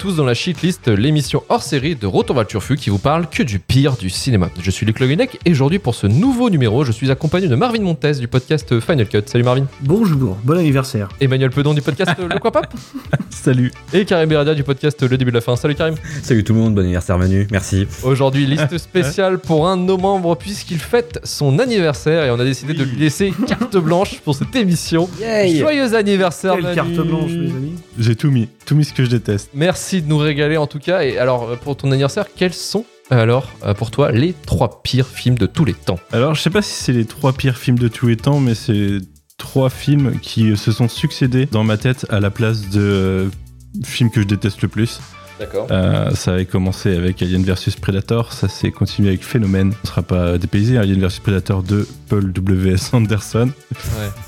Tous dans la Shitlist, l'émission hors série de Retour vers le Turfu qui vous parle que du pire du cinéma. Je suis Luc Loguenec et aujourd'hui pour ce nouveau numéro, je suis accompagné de Marvin Montes du podcast Final Cut. Salut Marvin. Bonjour, bon anniversaire. Emmanuel Pedon du podcast Le Quoi Pop. Salut. Et Karim Beradia du podcast Le Début de la Fin. Salut Karim. Salut tout le monde, bon anniversaire Manu, merci. Aujourd'hui, liste spéciale pour un de nos membres puisqu'il fête son anniversaire et on a décidé de lui laisser carte blanche pour cette émission. Joyeux anniversaire Quelle Manu. carte blanche, mes amis. J'ai tout mis, tout mis ce que je déteste. Merci de nous régaler en tout cas. Et alors, pour ton anniversaire, quels sont alors euh, pour toi les trois pires films de tous les temps? Alors, je sais pas si c'est les trois pires films de tous les temps, mais c'est trois films qui se sont succédés dans ma tête à la place de euh, films que je déteste le plus. D'accord. Euh, ça avait commencé avec Alien vs Predator, ça s'est continué avec Phénomène. On sera pas dépaysé, Alien vs Predator de Paul W.S. Anderson.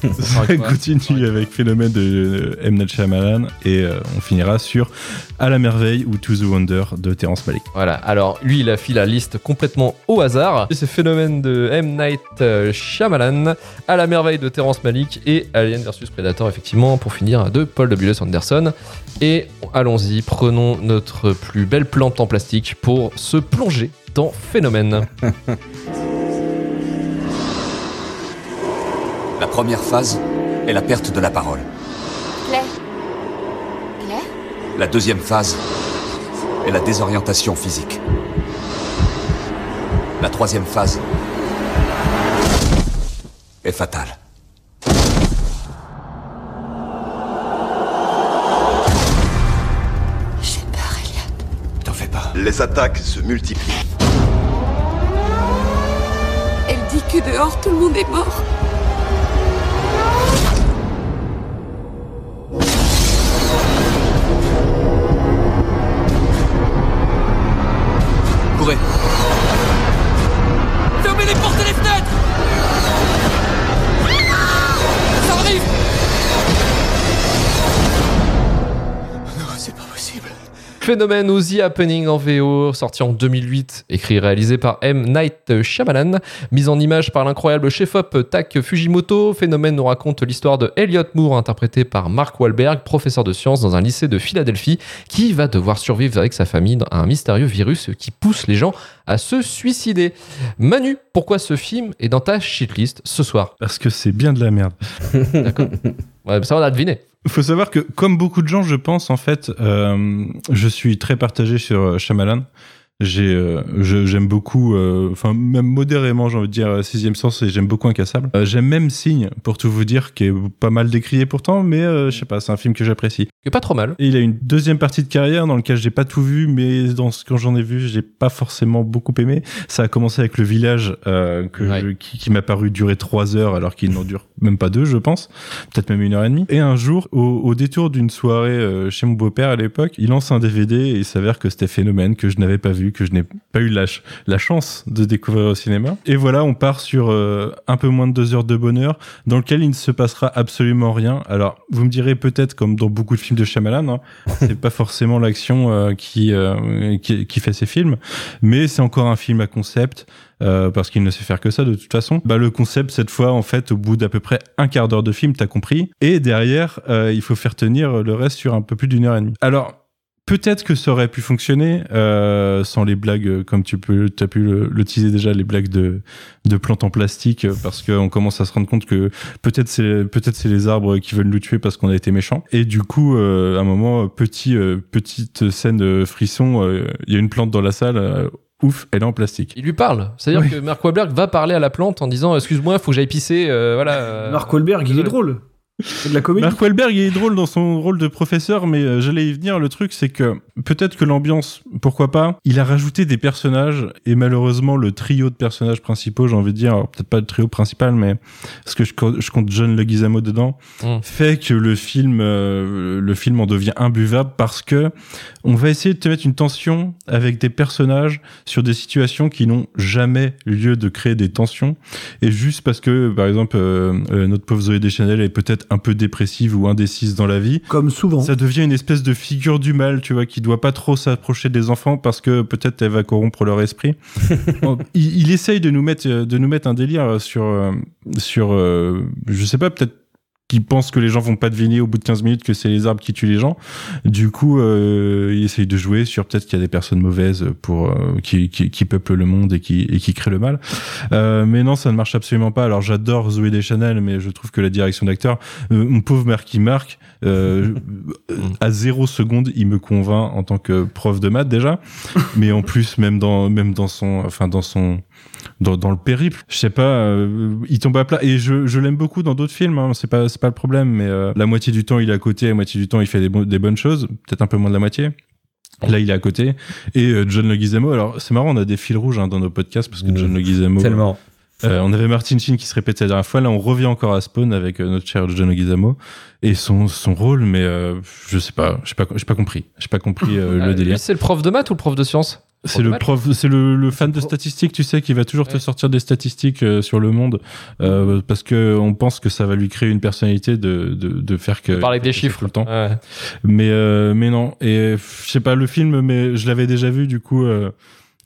Ouais. Ça continue avec Phénomène de euh, M. Night Shyamalan et euh, on finira sur À la merveille ou To the Wonder de Terrence Malick. Voilà, alors lui il a fait la liste complètement au hasard. C'est phénomène de M. Night Shyamalan, à la merveille de Terrence Malick et Alien vs Predator effectivement pour finir de Paul W.S. Anderson. Et allons-y, prenons notre plus belle plante en plastique pour se plonger dans Phénomène. La première phase est la perte de la parole. Claire Claire? La deuxième phase est la désorientation physique. La troisième phase est fatale. Les attaques se multiplient. Elle dit que dehors, tout le monde est mort. Phénomène The Happening en VO, sorti en 2008, écrit et réalisé par M. Night Shyamalan, mise en image par l'incroyable chef-op Tak Fujimoto. Phénomène nous raconte l'histoire de Elliot Moore, interprété par Mark Wahlberg, professeur de sciences dans un lycée de Philadelphie, qui va devoir survivre avec sa famille à un mystérieux virus qui pousse les gens à se suicider. Manu, pourquoi ce film est dans ta shitlist ce soir? Parce que c'est bien de la merde. D'accord Ouais, Ça, on a deviné. Faut savoir que, comme beaucoup de gens, je pense, en fait, euh, je suis très partagé sur euh, Shyamalan. J'ai, euh, j'aime beaucoup, euh, enfin même modérément, j'ai envie de dire euh, Sixième Sens et j'aime beaucoup Incassable. Euh, j'aime même Signe, pour tout vous dire, qui est pas mal décrié pourtant, mais je sais pas, c'est un film que j'apprécie. Que pas trop mal. Et il a une deuxième partie de carrière dans laquelle j'ai pas tout vu, mais dans ce quand j'en ai vu, j'ai pas forcément beaucoup aimé. Ça a commencé avec le village que Ouais. je- qui, qui m'a paru durer trois heures alors qu'il n'en dure même pas deux, je pense, peut-être même une heure et demie. Et un jour, au, au détour d'une soirée chez mon beau-père à l'époque, il lance un DVD et il s'avère que c'était phénomène que je n'avais pas vu, que je n'ai pas eu la, la chance de découvrir au cinéma. Et voilà, on part sur euh, un peu moins de deux heures de bonheur dans lequel il ne se passera absolument rien. Alors, vous me direz peut-être, comme dans beaucoup de films de Shyamalan, hein, c'est pas forcément l'action euh, qui, euh, qui qui fait ces films, mais c'est encore un film à concept. euh, parce qu'il ne sait faire que ça de toute façon. Bah, le concept, cette fois, en fait, au bout d'à peu près un quart d'heure de film, t'as compris. Et derrière, euh, il faut faire tenir le reste sur un peu plus d'une heure et demie. Alors, peut-être que ça aurait pu fonctionner euh, sans les blagues, euh, comme tu peux, as pu le, le teaser déjà, les blagues de, de plantes en plastique, euh, parce qu'on commence à se rendre compte que peut-être c'est peut-être c'est les arbres qui veulent nous tuer parce qu'on a été méchants. Et du coup, euh, à un moment, petit euh, petite scène de frisson, euh, il y a une plante dans la salle. euh, ouf, elle est en plastique. Il lui parle. C'est-à-dire Oui. que Mark Wahlberg va parler à la plante en disant Excuse-moi, faut que j'aille pisser. euh, voilà. Mark Wahlberg, il est drôle. C'est de la comédie. Mark Wahlberg est drôle dans son rôle de professeur, mais euh, j'allais y venir. Le truc, c'est que peut-être que l'ambiance, pourquoi pas, il a rajouté des personnages et malheureusement le trio de personnages principaux, j'ai envie de dire, peut-être pas le trio principal, mais parce que je, co- je compte John Leguizamo dedans, Mm. fait que le film, euh, le film en devient imbuvable parce que on va essayer de te mettre une tension avec des personnages sur des situations qui n'ont jamais lieu de créer des tensions et juste parce que, par exemple, euh, euh, notre pauvre Zoé Deschanel est peut-être un peu dépressive ou indécise dans la vie, Comme souvent. ça devient une espèce de figure du mal, tu vois, qui doit pas trop s'approcher des enfants parce que peut-être elle va corrompre leur esprit. Bon, il, il essaye de nous mettre, de nous mettre un délire sur, euh, sur, euh, je sais pas, peut-être qui pense que les gens vont pas deviner au bout de 15 minutes que c'est les arbres qui tuent les gens. Du coup, euh, il essaye de jouer sur peut-être qu'il y a des personnes mauvaises pour euh, qui, qui, qui peuplent le monde et qui et qui créent le mal. Euh, mais non, ça ne marche absolument pas. Alors j'adore Zoé Deschanel, mais je trouve que la direction d'acteur, euh, mon pauvre Marky Mark, euh, à zéro seconde, il me convainc en tant que prof de maths déjà, mais en plus même dans même dans son, enfin dans son dans, dans le périple, je sais pas, euh, il tombe à plat. Et je, je l'aime beaucoup dans d'autres films, hein, c'est pas pas le problème, mais euh, la moitié du temps il est à côté, la moitié du temps il fait des, bo- des bonnes choses, peut-être un peu moins de la moitié. Là, il est à côté. Et euh, John Leguizamo, alors c'est marrant, on a des fils rouges hein, dans nos podcasts parce que Mmh. John Leguizamo, Tellement. euh, on avait Martin Sheen qui se répétait la dernière fois. Là, on revient encore à Spawn avec notre cher John Leguizamo et son son rôle, mais je sais pas, j'ai pas pas compris, j'ai pas compris le lui, délire. c'est le prof de maths ou le prof de sciences? C'est de le prof, c'est le, le fan de statistiques, tu sais, qui va toujours te Ouais. sortir des statistiques euh, sur le monde euh, parce que on pense que ça va lui créer une personnalité de de, de faire que Parler avec des que ça chiffres tout le temps. Ouais. Mais euh, mais non. Et euh, je sais pas le film, mais je l'avais déjà vu du coup.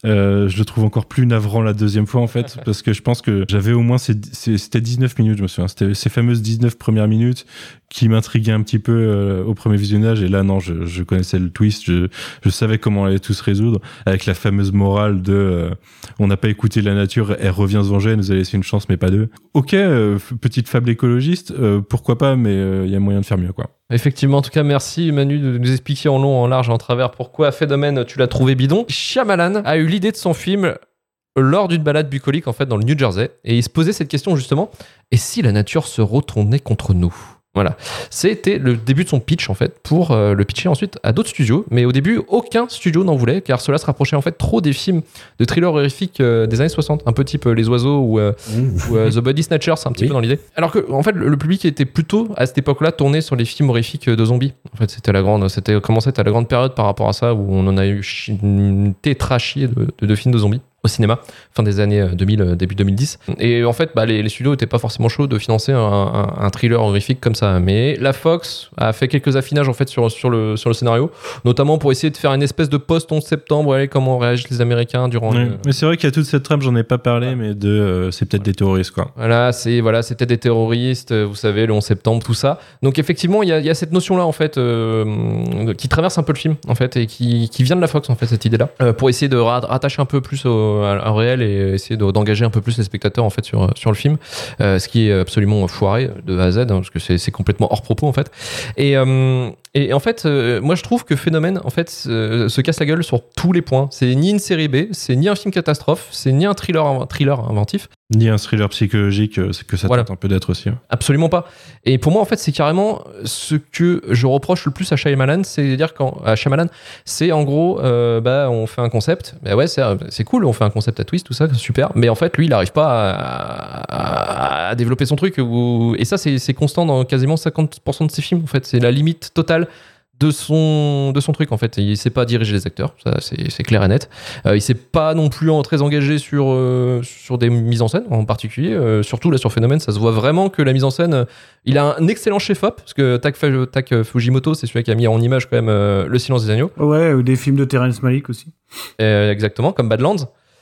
Euh, je le trouve encore plus navrant la deuxième fois en fait parce que je pense que j'avais au moins ces, c'était 19 minutes je me souviens. C'était ces fameuses 19 premières minutes qui m'intriguaient un petit peu euh, au premier visionnage. Et là non je, je connaissais le twist. Je, je savais comment on allait tout se résoudre avec la fameuse morale de euh, on n'a pas écouté la nature elle revient se venger elle nous a laissé une chance mais pas deux. Ok euh, petite fable écologiste euh, pourquoi pas mais il y a moyen de faire mieux quoi Effectivement, en tout cas, merci Manu de nous expliquer en long, en large en travers pourquoi Phénomène tu l'as trouvé bidon. Shyamalan a eu l'idée de son film lors d'une balade bucolique en fait dans le New Jersey. Et il se posait cette question justement. Et si la nature se retournait contre nous? Voilà, c'était le début de son pitch en fait pour euh, le pitcher ensuite à d'autres studios, mais au début aucun studio n'en voulait car cela se rapprochait en fait trop des films de thrillers horrifiques euh, des années 60, un peu type euh, Les Oiseaux ou euh, ou The Body Snatchers, un petit Oui. peu dans l'idée. Alors que, en fait, le, public était plutôt à cette époque-là tourné sur les films horrifiques de zombies. En fait, c'était la grande, c'était commencé à la grande période par rapport à ça où on en a eu une tétrachier de, de, de films de zombies au cinéma, fin des années euh, 2000, euh, début 2010. Et en fait, bah, les, les studios n'étaient pas forcément chauds de financer un, un- un thriller horrifique comme ça. Mais la Fox a fait quelques affinages en fait sur, sur, le, sur le scénario, notamment pour essayer de faire une espèce de post-11 septembre, ouais, comment réagissent les Américains durant le- mais c'est vrai qu'il y a toute cette trame j'en ai pas parlé mais de euh, c'est peut-être des terroristes quoi Voilà, c'est voilà, c'était des terroristes, euh, vous savez, le 11 septembre, tout ça. Donc effectivement, il y a, il y a cette notion-là en fait euh, qui traverse un peu le film en fait et qui, qui vient de la Fox en fait cette idée-là euh, pour essayer de ra- rattacher un peu plus au, au réel et essayer de- d'engager un peu plus les spectateurs en fait sur sur le film, Euh, ce qui est absolument foiré de A à Z hein, parce que c'est complètement hors propos en fait. Et euh, et en fait, euh, moi je trouve que Phénomène en fait se, se casse la gueule sur tous les points. C'est ni une série B, c'est ni un film catastrophe, c'est ni un thriller inv- thriller inventif. Ni un thriller psychologique euh, c'est que ça Voilà. tente un peu d'être aussi hein. Absolument pas. Et pour moi, en fait, c'est carrément ce que je reproche le plus à Shyamalan, c'est-à-dire quand à Shyamalan, c'est en gros, euh, bah, on fait un concept, bah ouais, c'est c'est cool, on fait un concept à twist, tout ça, super. Mais en fait, lui, il n'arrive pas à, à- à développer son truc. ou- Et ça, c'est c'est constant dans quasiment 50% de ses films. En fait, c'est la limite totale de son de son truc en fait il sait pas diriger les acteurs ça c'est clair et net euh, il s'est pas non plus en- très engagé sur euh, sur des mises en scène en particulier Euh, surtout là sur Phénomène ça se voit vraiment que la mise en scène euh, il a un excellent chef op parce que Tak, Fujimoto c'est celui qui a mis en image quand même Le Silence des agneaux Ouais, ou des films de Terrence Malick aussi. exactement, comme Badlands.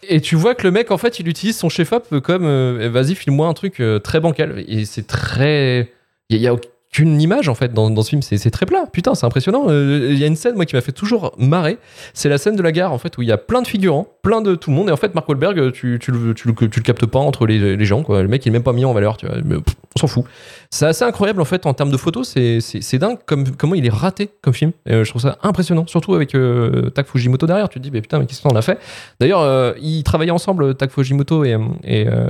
Et tu vois que le mec, en fait, il utilise son chef-op comme vas-y, file-moi un truc très bancal. Et c'est très. Il n'y a, aucune image, en fait, dans, ce film. C'est très plat. Putain, c'est impressionnant. Euh, Il y a une scène, moi, qui m'a fait toujours marrer. C'est la scène de la gare, en fait, où il y a plein de figurants, plein de tout le monde. Et en fait, Mark Wahlberg, tu, tu, le, tu, le, captes pas entre les, gens, quoi. Le mec, il est même pas mis en valeur, tu vois. On s'en fout. C'est assez incroyable, en fait, en termes de photos. C'est- dingue comme, comment il est raté comme film. Euh, je trouve ça impressionnant, surtout avec euh, Tak Fujimoto derrière. Tu te dis, mais putain, mais qu'est-ce qu'on a fait? D'ailleurs, euh, ils travaillaient ensemble, Tak Fujimoto et, et euh,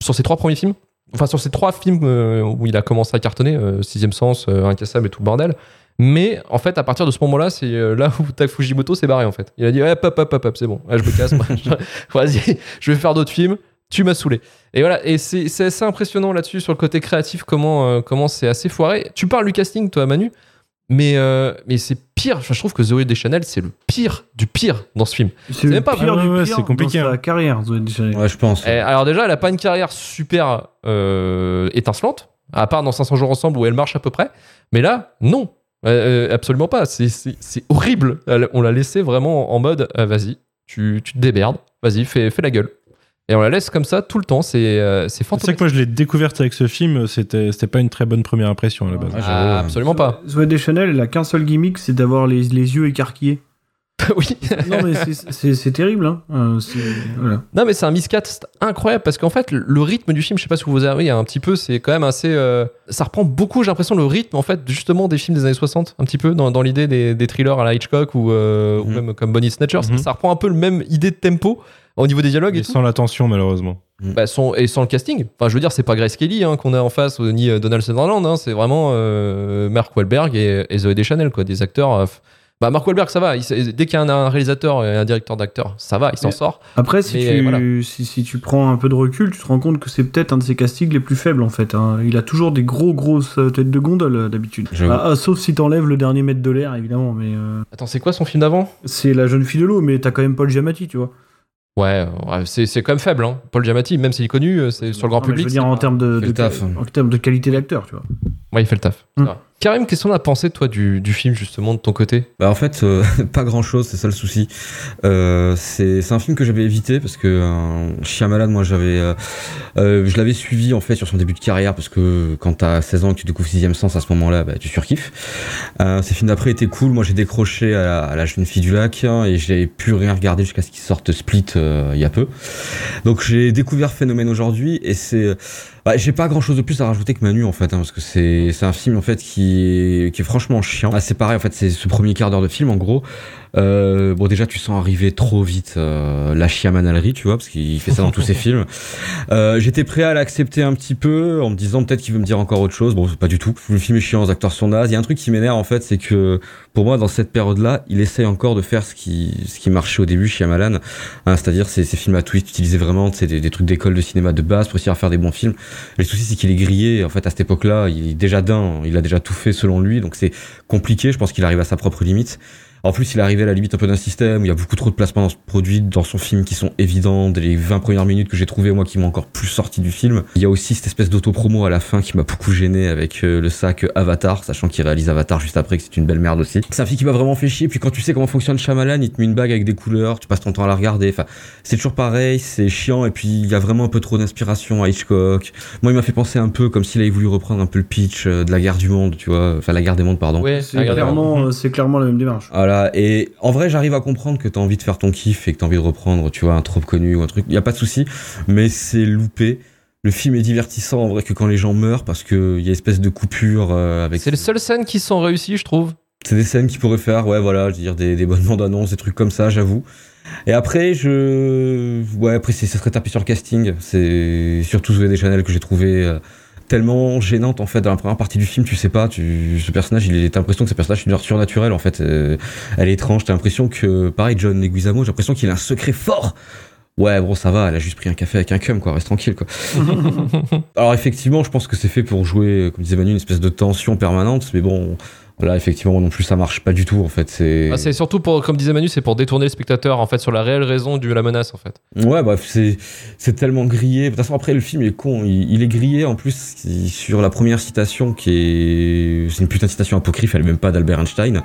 sur ses trois premiers films. Enfin, sur ces trois films euh, où il a commencé à cartonner, euh, Sixième Sens, euh, Incassable et tout le bordel. Mais en fait, à partir de ce moment-là, c'est là où Tak Fujimoto s'est barré en fait. Il a dit, hop, hop, hop, hop, c'est bon, je me casse, moi. vas-y, je vais faire d'autres films. Tu m'as saoulé. Et voilà, et c'est assez impressionnant là-dessus sur le côté créatif, comment comment c'est assez foiré. Tu parles du casting, toi, Manu, mais, euh, mais c'est pire. Enfin, je trouve que Zoé Deschanel, c'est le pire du pire dans ce film. C'est même pas pire ouais, pire c'est compliqué, dans sa hein. carrière, Zoé Deschanel. Ouais, je pense. Eh, alors déjà, elle a pas une carrière super euh, étincelante, à part dans 500 jours ensemble où elle marche à peu près. Mais là, non, Euh, absolument pas. C'est- C'est c'est horrible. Elle- on l'a laissé vraiment en mode, euh, vas-y, tu, tu te démerdes, vas-y, fais, fais la gueule. Et on la laisse comme ça tout le temps. C'est euh, c'est C'est ça fantastique. que moi je l'ai découverte avec ce film, c'était c'était pas une très bonne première impression à la base. Ah, ouais. absolument pas. Zoé Deschanel, elle a qu'un seul gimmick, c'est d'avoir les, les yeux écarquillés. Oui. Non, mais c'est- c'est c'est terrible, hein. Euh, c'est- voilà. Non, mais c'est un miscast incroyable parce qu'en fait, le rythme du film, je sais pas si vous avez un petit peu, c'est quand même assez. euh, ça reprend beaucoup, j'ai l'impression, le rythme en fait, justement, des films des années 60, un petit peu, dans, dans l'idée des, des thrillers à la Hitchcock ou, euh, ou Mhm. même comme Bonnie Snatchers. Mhm. Ça reprend un peu le même idée de tempo au niveau des dialogues et, sans l'attention malheureusement. Bah, sans- et sans le casting. Enfin, je veux dire, c'est pas Grace Kelly hein, qu'on a en face, ni Donald Sutherland, hein, c'est vraiment euh, Mark Wahlberg et, et Zoé Deschanel, quoi, des acteurs. Bah, Mark Wahlberg, ça va. il dès qu'il y a un, réalisateur et un directeur d'acteurs, ça va, il s'en sort. Après, si, Mais tu, voilà. si, si tu prends un peu de recul, tu te rends compte que c'est peut-être un de ses castings les plus faibles en fait. hein. Il a toujours des gros grosses euh, têtes de gondole euh, d'habitude. Ah, ah, sauf si t'enlèves le dernier mètre de l'air évidemment, mais euh, Attends, c'est quoi son film d'avant? c'est la jeune fille de l'eau, mais t'as quand même Paul Giamatti, tu vois. Ouais, ouais, c'est c'est quand même faible. Hein. Paul Giamatti, même s'il est connu, c'est sur le grand Non, public. Je veux dire c'est en termes de, en termes de qualité d'acteur, tu vois. Ouais, il fait le taf. Karim, qu'est-ce qu'on a pensé, toi, du, film, justement, de ton côté? Bah en fait, euh, pas grand chose, c'est ça le souci. Euh, c'est un film que j'avais évité parce que euh, Chien Malade, moi j'avais, je l'avais suivi en fait sur son début de carrière parce que quand t'as 16 ans et que tu découvres Sixième Sens à ce moment-là, bah, tu surkiffes. Ces films d'après étaient cool. Moi j'ai décroché à la, jeune fille du lac hein, et j'ai plus rien regardé jusqu'à ce qu'il sorte Split il y a peu. Donc j'ai découvert Phénomène aujourd'hui et c'est bah, j'ai pas grand chose de plus à rajouter que Manu en fait, hein, parce que c'est un film en fait qui est, qui est franchement chiant. Ah, c'est pareil en fait, c'est ce premier quart d'heure de film en gros. Euh, bon déjà tu sens arriver trop vite euh, la chiamanalerie, tu vois, parce qu'il fait ça dans tous ses films. Euh, J'étais prêt à l'accepter un petit peu en me disant peut-être qu'il veut me dire encore autre chose. Bon, pas du tout. Le film est chiant, les acteurs sont nazes. Il y a un truc qui m'énerve en fait, c'est que pour moi dans cette période-là, il essaye encore de faire ce qui ce qui marchait au début chez Amalan, hein, c'est-à-dire ces, ces films à twist utilisés vraiment, c'est des, des trucs d'école de cinéma de base pour essayer à faire des bons films. Le souci, c'est qu'il est grillé. En fait, à cette époque-là, il est déjà d'un, il a déjà tout fait selon lui, donc c'est compliqué. Je pense qu'il arrive à sa propre limite. En plus, il est arrivé à la limite un peu d'un système où il y a beaucoup trop de placements dans ce produit, dans son film qui sont évidents. Dès les 20 premières minutes que j'ai trouvé, moi, qui m'ont encore plus sorti du film. Il y a aussi cette espèce d'auto-promo à la fin qui m'a beaucoup gêné avec euh, le sac Avatar, sachant qu'il réalise Avatar juste après, que c'est une belle merde aussi. C'est un film qui m'a vraiment fait chier. Puis quand tu sais comment fonctionne Shyamalan, il te met une bague avec des couleurs, tu passes ton temps à la regarder. Enfin, c'est toujours pareil, c'est chiant. Et puis, il y a vraiment un peu trop d'inspiration à Hitchcock. Moi, il m'a fait penser un peu comme s'il avait voulu reprendre un peu le pitch euh, de la guerre du monde, tu vois. Enfin, la guerre des mondes, pardon. Ouais, C'est clairement, euh, c'est clairement la même démarche. Voilà, et en vrai, j'arrive à comprendre que t'as envie de faire ton kiff et que t'as envie de reprendre, tu vois, un trop connu ou un truc. Y a pas de souci, mais c'est loupé. Le film est divertissant en vrai que quand les gens meurent parce que y a espèce de coupure euh, avec. C'est les seules scènes qui sont réussies, je trouve. C'est des scènes qui pourraient faire, ouais, voilà, je veux dire des, des bonnes bandes annonces, des trucs comme ça, j'avoue. Et après, je, ouais, après, ça serait tapé sur le casting. C'est surtout Zoé Deschanel que j'ai trouvé euh, tellement gênante en fait dans la première partie du film. Tu sais pas, tu, ce personnage, il est, t'as l'impression que ce personnage est surnaturel en fait. Euh, elle est étrange. T'as l'impression que, pareil, John Leguizamo, j'ai l'impression qu'il a un secret fort. Ouais, bon, ça va, elle a juste pris un café avec un cum, quoi, reste tranquille, quoi. Alors, effectivement, je pense que c'est fait pour jouer, comme disait Manu, une espèce de tension permanente, mais bon, Là, effectivement, non plus, ça marche pas du tout, en fait. C'est. Ah, c'est surtout pour, comme disait Manu, c'est pour détourner le spectateur en fait sur la réelle raison de la menace en fait. Ouais, bref, c'est c'est tellement grillé. De toute façon, après, le film est con. Il, il est grillé en plus il- sur la première citation qui est c'est une putain de citation apocryphe. Elle est même pas d'Albert Einstein.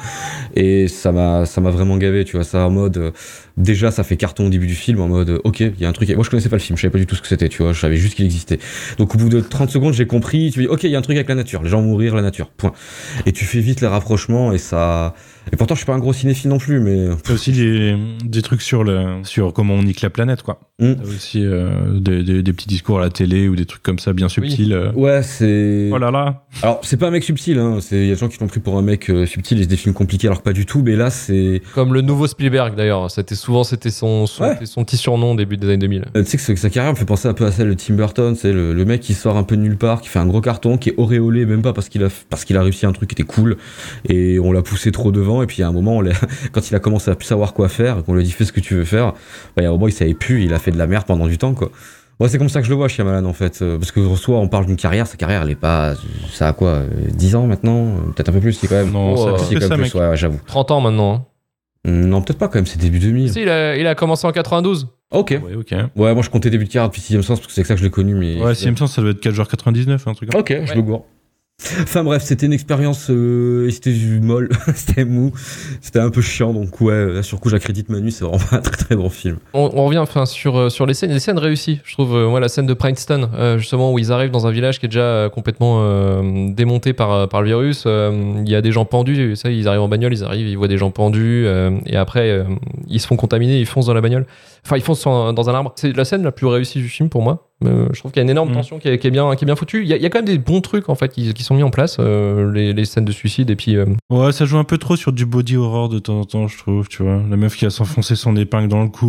Et ça m'a ça m'a vraiment gavé. Tu vois, ça en mode déjà ça fait carton au début du film en mode ok, il y a un truc. Moi, je connaissais pas le film. Je savais pas du tout ce que c'était. Tu vois, je savais juste qu'il existait. Donc au bout de 30 secondes, j'ai compris. Tu dis ok, il y a un truc avec la nature. Les gens mourir, la nature. Point. Et tu fais vite les rapprochements et ça. Et pourtant, je suis pas un gros cinéphile non plus, mais T'as aussi des, des trucs sur, le, sur comment on nique la planète, quoi. T'as aussi euh, des, des, des petits discours à la télé ou des trucs comme ça bien subtils. euh. ouais, c'est. Oh là là Alors, c'est pas un mec subtil, hein. C'est, il y a des gens qui l'ont pris pour un mec euh, subtil et des films compliqués, alors que pas du tout. Mais là, c'est, Comme le nouveau Spielberg d'ailleurs. C'était souvent c'était son, son, Ouais. c'était son petit surnom au début des années 2000. euh, tu sais que sa- sa carrière me fait penser un peu à celle de Tim Burton. C'est le, le mec qui sort un peu de nulle part, qui fait un gros carton, qui est auréolé, même pas parce qu'il a, parce qu'il a réussi un truc qui était cool. Et on l'a poussé trop devant. Et puis, à un moment, on quand il a commencé à plus savoir quoi faire, et qu'on lui a dit fais ce que tu veux faire, bah, il y a un moment, il savait plus, il a fait de la merde pendant du temps, quoi. Ouais, c'est comme ça que je le vois, Shyamalan, en fait. Euh, Parce que, soit on parle d'une carrière, sa carrière, elle est pas, ça a quoi, euh, 10 ans maintenant? Euh, Peut-être un peu plus, si, quand même. Non, Oh, ça euh, Si, quand ça, même mec. plus, ouais, ouais, j'avoue. 30 ans maintenant. hein. Non, peut-être pas quand même, c'est début 2000. Si, il a, il a commencé en 92. Ok. Ouais, ok. Ouais, moi je comptais début de carrière depuis 6ème sens parce que c'est ça que je l'ai connu, mais. Ouais, sixième sens, ça doit être 4h99, un truc comme Ok, je le gourre. Enfin bref, c'était une expérience, euh, c'était molle, c'était mou, c'était un peu chiant, donc ouais, là, sur coup j'accrédite Manu, c'est vraiment un très très bon film. On, on revient enfin sur, euh, sur les scènes, les scènes réussies. Je trouve, euh, moi, la scène de Princeton, euh, justement, où ils arrivent dans un village qui est déjà euh, complètement euh, démonté par, par le virus. Il y a des gens pendus, ça, ils arrivent en bagnole, ils arrivent, ils voient des gens pendus, et après, ils se font contaminer, ils foncent dans la bagnole. Enfin, ils foncent en- dans un arbre. C'est la scène la plus réussie du film pour moi. Euh, je trouve qu'il y a une énorme Mm. tension qui est, qui est bien, qui est bien foutue. Il y, a, il y a quand même des bons trucs, en fait, qui, qui sont mis en place, euh, les, les scènes de suicide, et puis. euh, Ouais, ça joue un peu trop sur du body horror de temps en temps, je trouve, tu vois. La meuf qui va s'enfoncer son épingle dans le cou,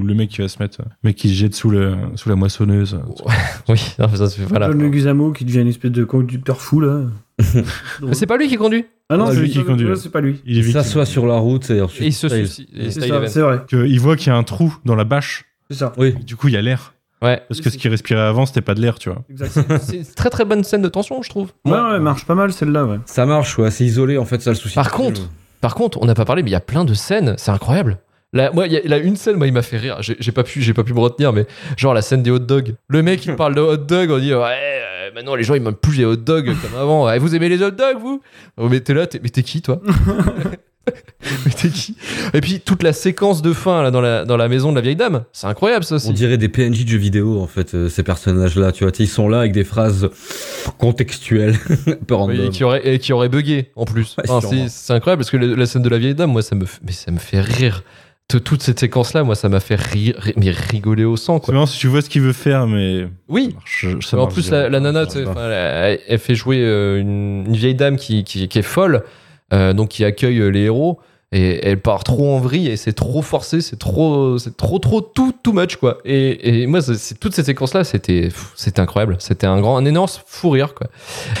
ou le mec qui va se mettre, le mec qui se jette sous, le, sous la moissonneuse. oui, non, ça, c'est- voilà. John Leguizamo qui devient une espèce de conducteur fou là. Mais c'est pas lui qui conduit? Ah non, c'est lui qui conduit. C'est pas lui. Il s'assoit sur la route et ensuite. Et il se suicide. C'est vrai. Que il voit qu'il y a un trou dans la bâche, C'est ça. Oui. du coup il y a l'air. Ouais. Parce que ce qu'il respirait avant, c'était pas de l'air, tu vois. C'est une très très bonne scène de tension, je trouve. Ouais, ouais, marche pas mal celle-là, ouais. Ça marche, ouais, c'est isolé en fait, ça le souci. Par contre, Par contre, on n'a pas parlé, mais il y a plein de scènes, c'est incroyable. Là, moi, il y a, là, une scène, moi, il m'a fait rire. J'ai pas pu, j'ai pas pu me retenir, mais genre la scène des hot dogs. Le mec, il parle de hot dogs, on dit ouais, euh, maintenant les gens ils m'aiment plus les hot dogs comme avant. Ouais, vous aimez les hot dogs, vous? Oh, Mais t'es là, t'es- mais t'es qui, toi? Mais t'es qui Et puis toute la séquence de fin là dans la dans la maison de la vieille dame, c'est incroyable ça On aussi. dirait des PNJ de jeux vidéo, en fait, euh, ces personnages-là. Tu vois, ils sont là avec des phrases contextuelles, random. Et qui aurait et qui aurait bugué en plus. Ouais, Enfin, sûrement. c'est c'est incroyable parce que la scène de la vieille dame, moi, ça me, mais ça me fait rire. Toute cette séquence-là, moi, ça m'a fait rire, ri- mais rigoler au sang, quoi. marrant si tu vois ce qu'il veut faire, mais. Oui. ça marche- ça en plus, bien. la, la nana, elle, elle fait jouer euh, une, une vieille dame qui, qui, qui est folle, euh, donc qui accueille euh, les héros, et elle part trop en vrille, et c'est trop forcé, c'est trop, c'est trop, trop, tout, too much, quoi. Et, et moi, c'est- c'est- toutes ces séquences-là, c'était, c'était incroyable. C'était un grand, un énorme fou rire, quoi.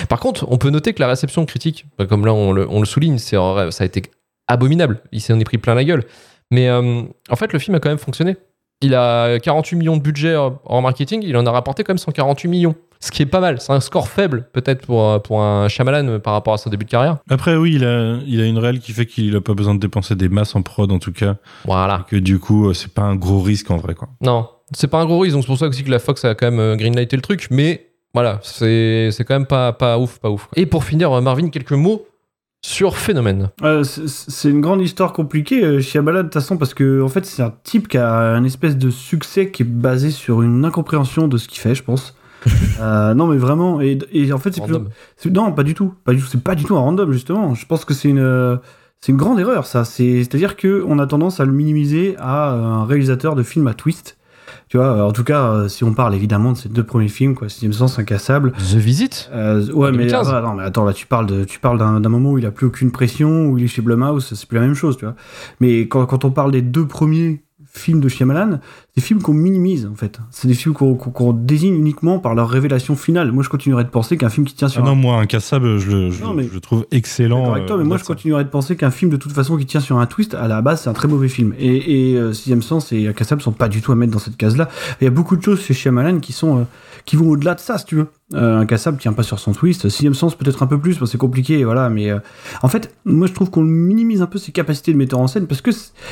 Par contre, on peut noter que la réception critique, bah, comme là on le, on le souligne, c'est, ça a été abominable. Il s'en est pris plein la gueule. Mais euh, en fait, le film a quand même fonctionné. Il a 48 millions de budget euh, en marketing, il en a rapporté quand même 148 millions. Ce qui est pas mal. C'est un score faible, peut-être, pour, euh, pour un Shyamalan euh, par rapport à son début de carrière. Après, oui, il a, il a une réelle qui fait qu'il a pas besoin de dépenser des masses en prod, en tout cas. Voilà. Et que du coup, euh, c'est pas un gros risque en vrai, quoi. Non, c'est pas un gros risque, donc c'est pour ça aussi que la Fox a quand même greenlighté le truc, mais voilà, c'est c'est quand même pas, pas ouf, pas ouf. Et pour finir, Marvin, quelques mots sur Phénomène. Euh, c'est- c'est une grande histoire compliquée, Shyamalan, de toute façon, parce que en fait, c'est un type qui a un espèce de succès qui est basé sur une incompréhension de ce qu'il fait, je pense. Euh, non, mais vraiment, et, et en fait, c'est c'est- non, pas du tout, pas du tout, c'est pas du tout un random justement. Je pense que c'est une, euh, c'est une grande erreur, ça. C'est, c'est-à-dire que on a tendance à le minimiser à euh, un réalisateur de film à twist. Tu vois, en tout cas, si on parle évidemment de ces deux premiers films, quoi, Sixième Sens, Incassable, The Visit euh, ouais, mais, 2015. ah, non, mais attends, là, tu parles, de, tu parles d'un, moment où il a plus aucune pression, où il est chez Blumhouse, c'est plus la même chose, tu vois. Mais quand, quand on parle des deux premiers films de Shyamalan, des films qu'on minimise, en fait. C'est des films qu'on, désigne uniquement par leur révélation finale. Moi, je continuerai de penser qu'un film qui tient Ah sur non, un... moi, Incassable, je le, je, Non, mais- je le trouve excellent. Avec toi, mais euh, moi, je continuerai de penser qu'un film, de toute façon, qui tient sur un twist, à la base, c'est un très mauvais film. Et, et euh, Sixième Sens et Incassable sont pas du tout à mettre dans cette case-là. Il y a beaucoup de choses chez Shyamalan qui sont... euh, qui vont au-delà de ça, si tu veux. Euh, Incassable tient pas sur son twist. Sixième Sens, peut-être un peu plus, parce que c'est compliqué, voilà. Mais en fait, moi, je trouve qu'on minimise un peu ses capacités de metteur en scène, parce que,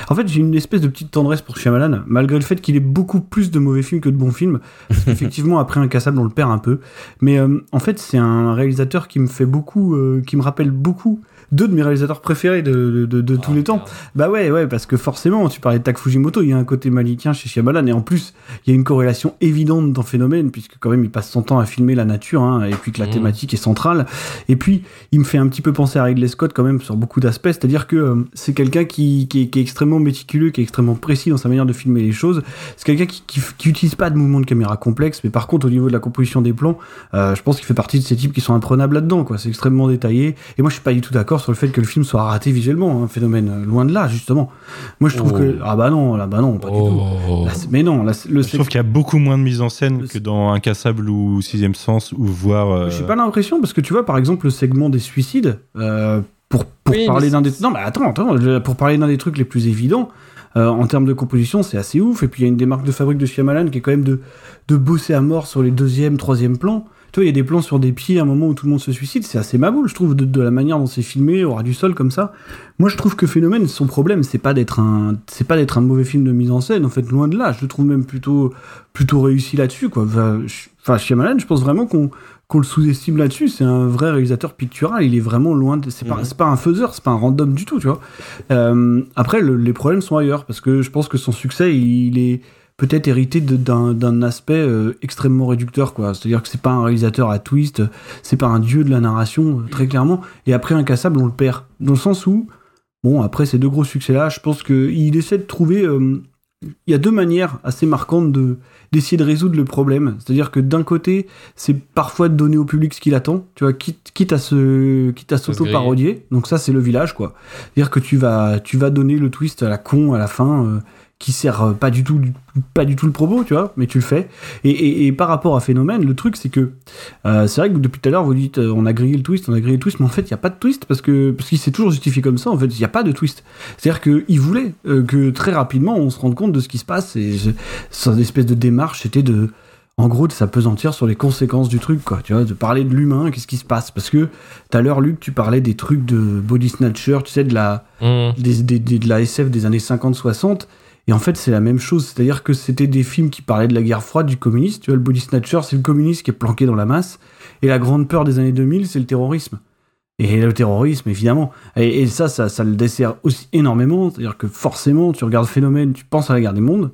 en fait, j'ai une espèce de petite tendresse pour Shyamalan, malgré le fait qu'il ait beaucoup plus de mauvais films que de bons films. Parce qu'effectivement, après Incassable, on le perd un peu. Mais euh, en fait, c'est un réalisateur qui me fait beaucoup, euh, qui me rappelle beaucoup deux de mes réalisateurs préférés de, de, de- tous Ah, les temps. merde. Bah ouais, ouais, parce que forcément, tu parlais de Tak Fujimoto, il y a un côté malikien chez Shyamalan, et en plus, il y a une corrélation évidente dans Phénomène, puisque quand même, il passe son temps à filmer la nature, hein, et puis que la Mhm. thématique est centrale. Et puis, il me fait un petit peu penser à Ridley Scott quand même sur beaucoup d'aspects, c'est-à-dire que euh, c'est quelqu'un qui, qui, est- qui est extrêmement méticuleux, qui est extrêmement précis dans sa manière de filmer les choses. C'est quelqu'un qui, qui, qui utilise pas de mouvement de caméra complexe, mais par contre, au niveau de la composition des plans, euh, je pense qu'il fait partie de ces types qui sont imprenables là-dedans, quoi. C'est extrêmement détaillé. Et moi, je suis pas du tout d'accord sur le fait que le film soit raté visuellement, un phénomène euh, loin de là, justement. Moi, je trouve Oh. que ah bah non, là bah non, pas du tout. Oh. Là, mais non, là, le Je trouve qu'il y a beaucoup moins de mise en scène Le- que dans Incassable ou Sixième Sens, ou voir. euh, J'ai pas l'impression parce que tu vois, par exemple, le segment des suicides, euh, pour, pour Oui, parler d'un des non mais attends, attends, pour parler d'un des trucs les plus évidents. euh, en termes de composition, c'est assez ouf. Et puis il y a une démarque de fabrique de Shyamalan qui est quand même de, de bosser à mort sur les deuxième, troisième plans. Tu vois, il y a des plans sur des pieds à un moment où tout le monde se suicide. C'est assez maboule, je trouve, de, de la manière dont c'est filmé, au ras du sol comme ça. Moi, je trouve que Phénomène, son problème, c'est pas d'être un, c'est pas d'être un mauvais film de mise en scène. En fait, loin de là. Je le trouve même plutôt, plutôt réussi là-dessus, quoi. Enfin, Shyamalan, je pense vraiment qu'on qu'on le sous-estime là-dessus. C'est un vrai réalisateur pictural. Il est vraiment loin de. C'est pas, Mhm. c'est pas un faiseur, c'est pas un random du tout, tu vois. Euh, après, le- les problèmes sont ailleurs parce que je pense que son succès, il est peut-être hérité d'un aspect euh, extrêmement réducteur, quoi. C'est-à-dire que c'est pas un réalisateur à twist, c'est pas un dieu de la narration, euh, très clairement. Et après, Incassable, on le perd. Dans le sens où, bon, après ces deux gros succès-là, je pense qu'il essaie de trouver. euh, il y a deux manières assez marquantes de d'essayer de résoudre le problème. C'est-à-dire que d'un côté, c'est parfois de donner au public ce qu'il attend, tu vois, quitte, quitte à se quitte à s'auto-parodier. Donc ça, c'est le village, quoi. C'est-à-dire que tu vas tu vas donner le twist à la con à la fin. euh, qui sert euh, pas du tout pas du tout le propos tu vois mais tu le fais et, et- et par rapport à phénomène le truc c'est que euh, c'est vrai que depuis tout à l'heure vous dites euh, on a grillé le twist on a grillé le twist mais en fait il y a pas de twist parce que parce qu'il s'est toujours justifié comme ça en fait il y a pas de twist c'est à dire que il voulait euh, que très rapidement on se rende compte de ce qui se passe et son espèce de démarche c'était de en gros de s'apesantir sur les conséquences du truc quoi tu vois de parler de l'humain qu'est-ce qui se passe parce que tout à l'heure Luc tu parlais des trucs de body snatcher tu sais de la Mmh. des, des- des- de la SF des années 50-60. Et en fait, c'est la même chose. C'est-à-dire que c'était des films qui parlaient de la guerre froide, du communisme. Tu vois, le Body Snatcher, c'est le communisme qui est planqué dans la masse. Et la grande peur des années 2000, c'est le terrorisme. Et le terrorisme, évidemment. Et, ça, ça le dessert aussi énormément. C'est-à-dire que forcément, tu regardes Phénomène, tu penses à la guerre des mondes.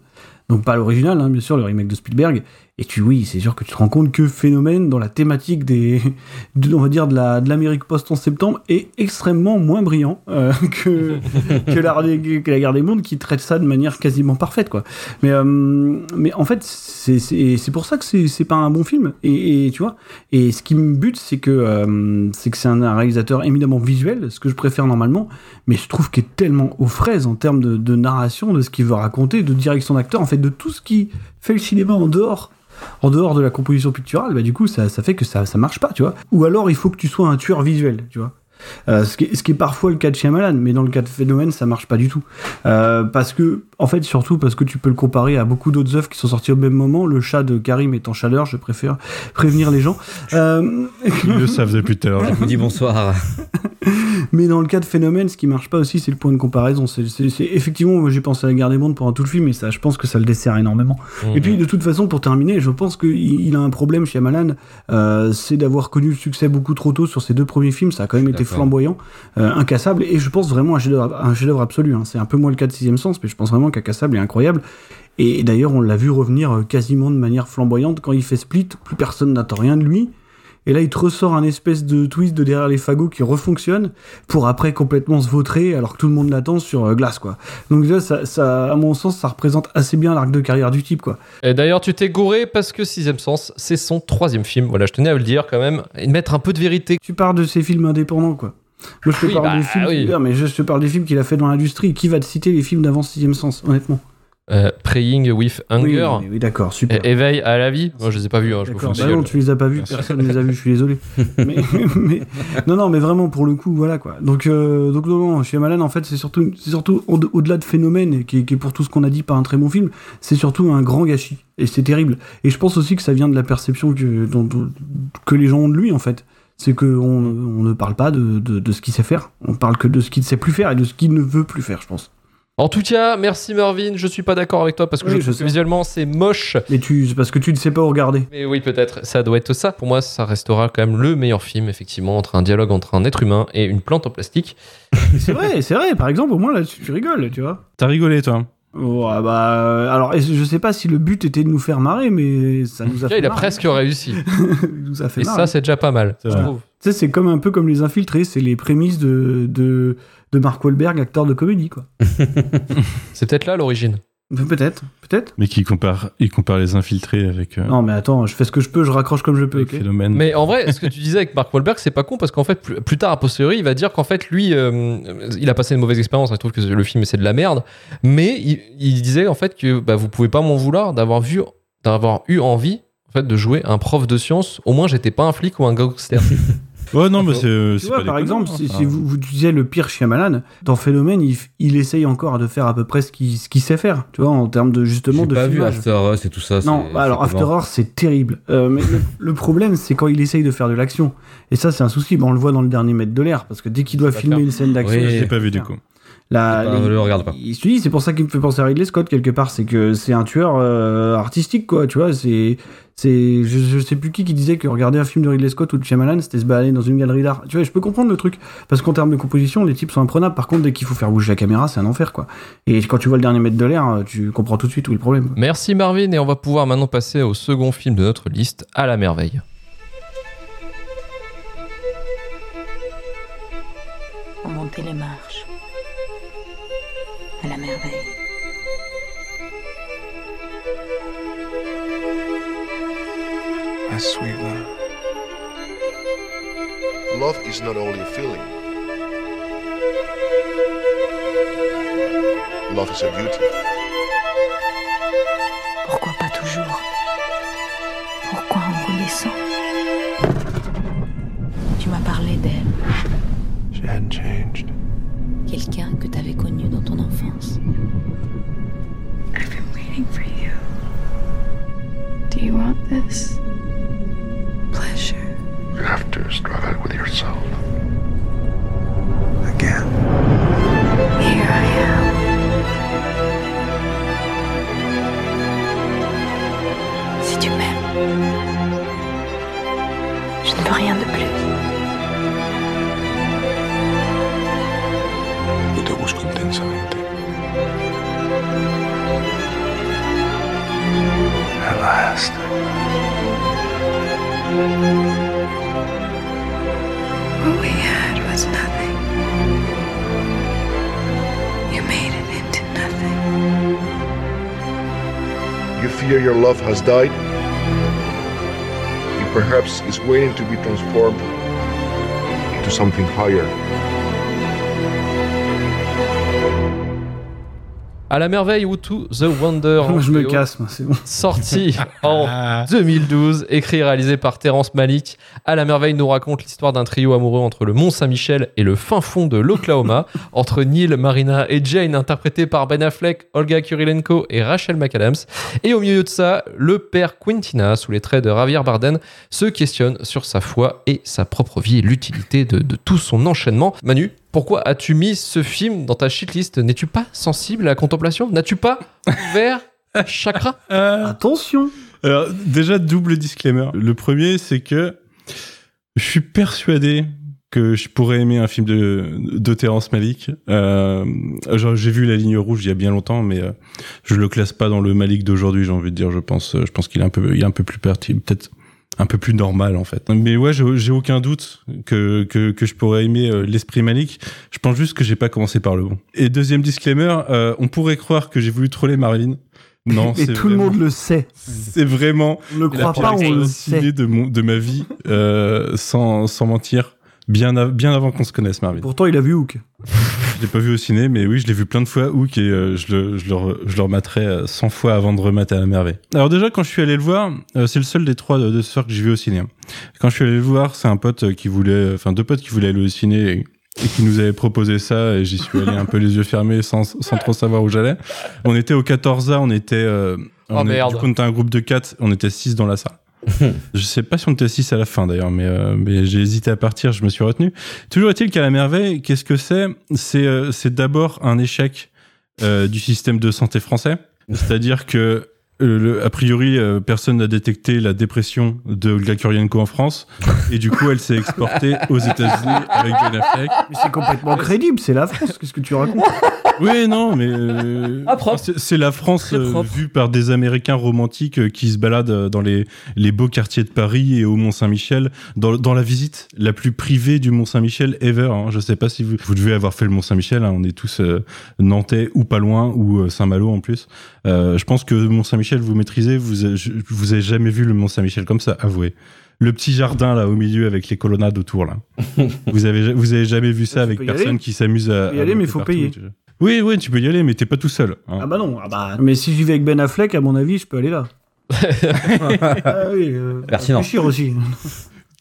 Donc pas l'original, hein, bien sûr, le remake de Spielberg. Et tu, oui, c'est sûr que tu te rends compte que Phénomène, dans la thématique des, de- on va dire de la l'Amérique post 11 septembre, est extrêmement moins brillant euh, que que la, guerre des mondes, qui traite ça de manière quasiment parfaite, quoi. Mais euh, mais en fait, c'est pour ça que c'est pas un bon film. Et, tu vois. Et ce qui me bute, c'est que euh, c'est c'est un, un réalisateur éminemment visuel, ce que je préfère normalement, mais je trouve qu'il est tellement aux fraises en termes de, de narration, de ce qu'il veut raconter, de direction d'acteur, en fait, de tout ce qui fait le cinéma en dehors en dehors de la composition picturale, bah du coup ça, ça fait que ça, ça marche pas, tu vois. Ou alors il faut que tu sois un tueur visuel, tu vois. Euh, ce, qui est, ce qui est parfois le cas de Shyamalan, mais dans le cas de Phénomène, ça marche pas du tout. Euh, parce que, en fait, surtout parce que tu peux le comparer à beaucoup d'autres œuvres qui sont sorties au même moment. Le chat de Karim est en chaleur, je préfère prévenir les gens. Euh, Ils le savent depuis tout à l'heure. Je vous dis bonsoir. mais dans le cas de Phénomène, ce qui marche pas aussi, c'est le point de comparaison. C'est, c'est- c'est- effectivement, moi j'ai pensé à la guerre des mondes pendant tout le film, et ça, je pense que ça le dessert énormément. Et puis, de toute façon, pour terminer, je pense qu'il il a un problème chez Amalan, euh, c'est d'avoir connu le succès beaucoup trop tôt sur ses deux premiers films. Ça a quand même été flamboyant, euh, incassable, et je pense vraiment un chef-d'œuvre un chef-d'œuvre absolu. hein. C'est un peu moins le cas de Sixième Sens, mais je pense vraiment qu'incassable est incroyable. Et d'ailleurs, on l'a vu revenir euh, quasiment de manière flamboyante quand il fait Split. Plus personne n'attend rien de lui. Et là, il te ressort un espèce de twist de derrière les fagots qui refonctionne pour après complètement se vautrer alors que tout le monde l'attend sur euh, glace, quoi. Donc là, ça, ça, à mon sens, ça représente assez bien l'arc de carrière du type, quoi. Et d'ailleurs, tu t'es gouré parce que Sixième Sens, c'est son troisième film. Voilà, je tenais à le dire quand même. Et de mettre un peu de vérité. Tu parles de ces films indépendants, quoi. Moi, je te Oui, parle bah, des films. oui. Mais je, te parle des films qu'il a fait dans l'industrie. Qui va te citer les films d'avant Sixième Sens, honnêtement? Euh, Praying with Hunger. Oui, d'accord, super. Éveil à la vie? Moi, je les ai pas vus. Hein, je bah non, tu les as pas vus, personne ne les a vus, je suis désolé. mais, mais- non, non, mais vraiment, pour le coup, voilà quoi. Donc, euh, donc non, non, chez Malan, en fait, c'est surtout, c'est surtout au- au-delà de phénomène, qui, est- qui est pour tout ce qu'on a dit pas un très bon film, c'est surtout un grand gâchis. Et c'est terrible. Et je pense aussi que ça vient de la perception que, dont- que les gens ont de lui, en fait. C'est qu'on on ne parle pas de, de, de ce qu'il sait faire, on parle que de ce qu'il ne sait plus faire et de ce qu'il ne veut plus faire, je pense. En tout cas, merci Mervyn. Je suis pas d'accord avec toi parce que Oui, je je trouve que sais. visuellement c'est moche. Mais tu, c'est parce que tu ne sais pas où regarder. Mais oui, peut-être. Ça doit être ça. Pour moi, ça restera quand même le meilleur film, effectivement, entre un dialogue entre un être humain et une plante en plastique. C'est vrai, c'est vrai. Par exemple, au moins là, tu rigoles, tu vois. T'as rigolé, toi Ah bah, euh, alors, je sais pas si le but était de nous faire marrer, mais ça nous a fait il a presque réussi. Il nous a fait Et marrer. ça, c'est déjà pas mal. C'est je vrai. trouve. Tu sais, c'est comme un peu comme les infiltrés, c'est les prémices de, de, de Mark Wahlberg, acteur de comédie, quoi. C'est peut-être là l'origine. Peut-être, peut-être. Mais qui compare, il compare les infiltrés avec, euh, Non, mais attends, je fais ce que je peux, je raccroche comme je peux, Phénomène. Mais en vrai, ce que tu disais avec Mark Wahlberg, c'est pas con parce qu'en fait, plus, plus tard, a posteriori, il va dire qu'en fait, lui, euh, il a passé une mauvaise expérience. Il trouve que le film c'est de la merde. Mais il, il disait en fait que bah, vous pouvez pas m'en vouloir d'avoir vu, d'avoir eu envie en fait de jouer un prof de sciences. Au moins, j'étais pas un flic ou un gangster. Ouais, non, mais c'est. Tu vois, pas par exemple, hein. si, si vous, vous disiez le pire Shyamalan, dans Phénomène, il, essaye encore de faire à peu près ce qu'il sait faire, tu vois, en termes de justement J'ai de pas vu. After Us et tout ça. Non, c'est- bah alors After Hours, c'est terrible. Euh, mais le, le problème, c'est quand il essaye de faire de l'action. Et ça, c'est un souci. Bon, on le voit dans le dernier mètre de l'air, parce que dès qu'il doit filmer faire. une scène d'action, Oui. Je l'ai pas vu du faire. coup. La, Pas- les- le regarde pas. Dis, c'est pour ça qu'il me fait penser à Ridley Scott quelque part, c'est que c'est un tueur euh, artistique, quoi. Tu vois, c'est, c'est, je, je sais plus qui qui disait que regarder un film de Ridley Scott ou de Shyamalan, c'était se balader dans une galerie d'art. Tu vois, je peux comprendre le truc, parce qu'en termes de composition, les types sont imprenables. Par contre, dès qu'il faut faire bouger la caméra, c'est un enfer, quoi. Et quand tu vois le dernier mètre de l'air, tu comprends tout de suite où est le problème. Merci Marvin et on va pouvoir maintenant passer au second film de notre liste, À la merveille. On montait les marches. À la merveille. My sweet love. Love is not only a feeling. Love is a beauty. Pourquoi pas toujours? Pourquoi on redescend Tu m'as parlé d'elle, She hadn't changed. quelqu'un que t'avais connu this? Pleasure. You have to struggle with yourself. Love has died? It perhaps is waiting to be transformed into something higher. À la merveille ou To the Wonder. Moi, je me casse, moi, c'est bon. Sorti en 2012, écrit et réalisé par Terrence Malick. À la merveille nous raconte l'histoire d'un trio amoureux entre le Mont Saint-Michel et le fin fond de l'Oklahoma, entre Neil, Marina et Jane, interprétés par Ben Affleck, Olga Kurilenko et Rachel McAdams. Et au milieu de ça, le père Quintina, sous les traits de Javier Bardem, se questionne sur sa foi et sa propre vie et l'utilité de, de tout son enchaînement. Manu, pourquoi as-tu mis ce film dans ta shitlist? N'es-tu pas sensible à la contemplation? N'as-tu pas ouvert chakra? Attention Alors, déjà, double disclaimer. Le premier, c'est que je suis persuadé que je pourrais aimer un film de, de Terrence Malick. Euh, j'ai vu La Ligne Rouge il y a bien longtemps, mais euh, je le classe pas dans le Malick d'aujourd'hui, j'ai envie de dire. Je pense, je pense qu'il est un peu, il est un peu plus pertinent, peut-être un peu plus normal en fait. Mais ouais, j'ai aucun doute que, que, que je pourrais aimer euh, l'esprit Malik. Je pense juste que j'ai pas commencé par le bon. Et deuxième disclaimer, euh, on pourrait croire que j'ai voulu troller Marilyn. Non, c'est tout le monde le sait. C'est vraiment On ne le la croit pas, on le sait. de, mon, de ma vie, euh, sans, sans mentir, bien, av- bien avant qu'on se connaisse, Marvin. Pourtant, il a vu Hook. Je l'ai pas vu au ciné, mais oui, je l'ai vu plein de fois, Hook, et euh, je, le, je, le, re- je le rematerai euh, 100 fois avant de remater à la merveille. Alors déjà, quand je suis allé le voir, euh, c'est le seul des trois de, de ce soir que j'ai vu au ciné. Quand je suis allé le voir, c'est un pote euh, qui voulait, enfin deux potes qui voulaient aller au ciné et, et qui nous avaient proposé ça, et j'y suis allé un peu les yeux fermés sans, sans trop savoir où j'allais. On était au 14A, on était... Euh, Oh, on est- merde. Du coup, on était un groupe de 4, on était 6 dans la salle. Je sais pas si on était 6 à la fin d'ailleurs, mais, euh, mais j'ai hésité à partir, je me suis retenu. Toujours est-il qu'à la merveille, qu'est-ce que c'est? C'est euh, d'abord un échec euh, du système de santé français. C'est-à-dire que, a priori, personne n'a détecté la dépression de Olga Kurienko en France. Et du coup, elle s'est exportée aux États-Unis avec Ben Affleck. Mais c'est complètement crédible, c'est la France, qu'est-ce que tu racontes? Oui, non, mais euh, Ah, c'est la France euh, vue par des Américains romantiques euh, qui se baladent euh, dans les, les beaux quartiers de Paris et au Mont Saint-Michel, dans, dans la visite la plus privée du Mont Saint-Michel ever. Hein. Je sais pas si vous, vous devez avoir fait le Mont Saint-Michel. hein. On est tous euh, nantais ou pas loin ou euh, Saint-Malo en plus. Euh, je pense que Mont Saint-Michel vous maîtrisez. Vous avez, je- vous avez jamais vu le Mont Saint-Michel comme ça, avouez. Le petit jardin là au milieu avec les colonnades autour là. vous avez vous avez jamais vu ça avec personne qui s'amuse à. Y à aller, mais faut partout, payer. Oui, oui, tu peux y aller, mais t'es pas tout seul. hein. Ah bah non, ah bah... Mais si j'y vais avec Ben Affleck, à mon avis, je peux aller là. ah oui, euh, Pertinent. réfléchir aussi.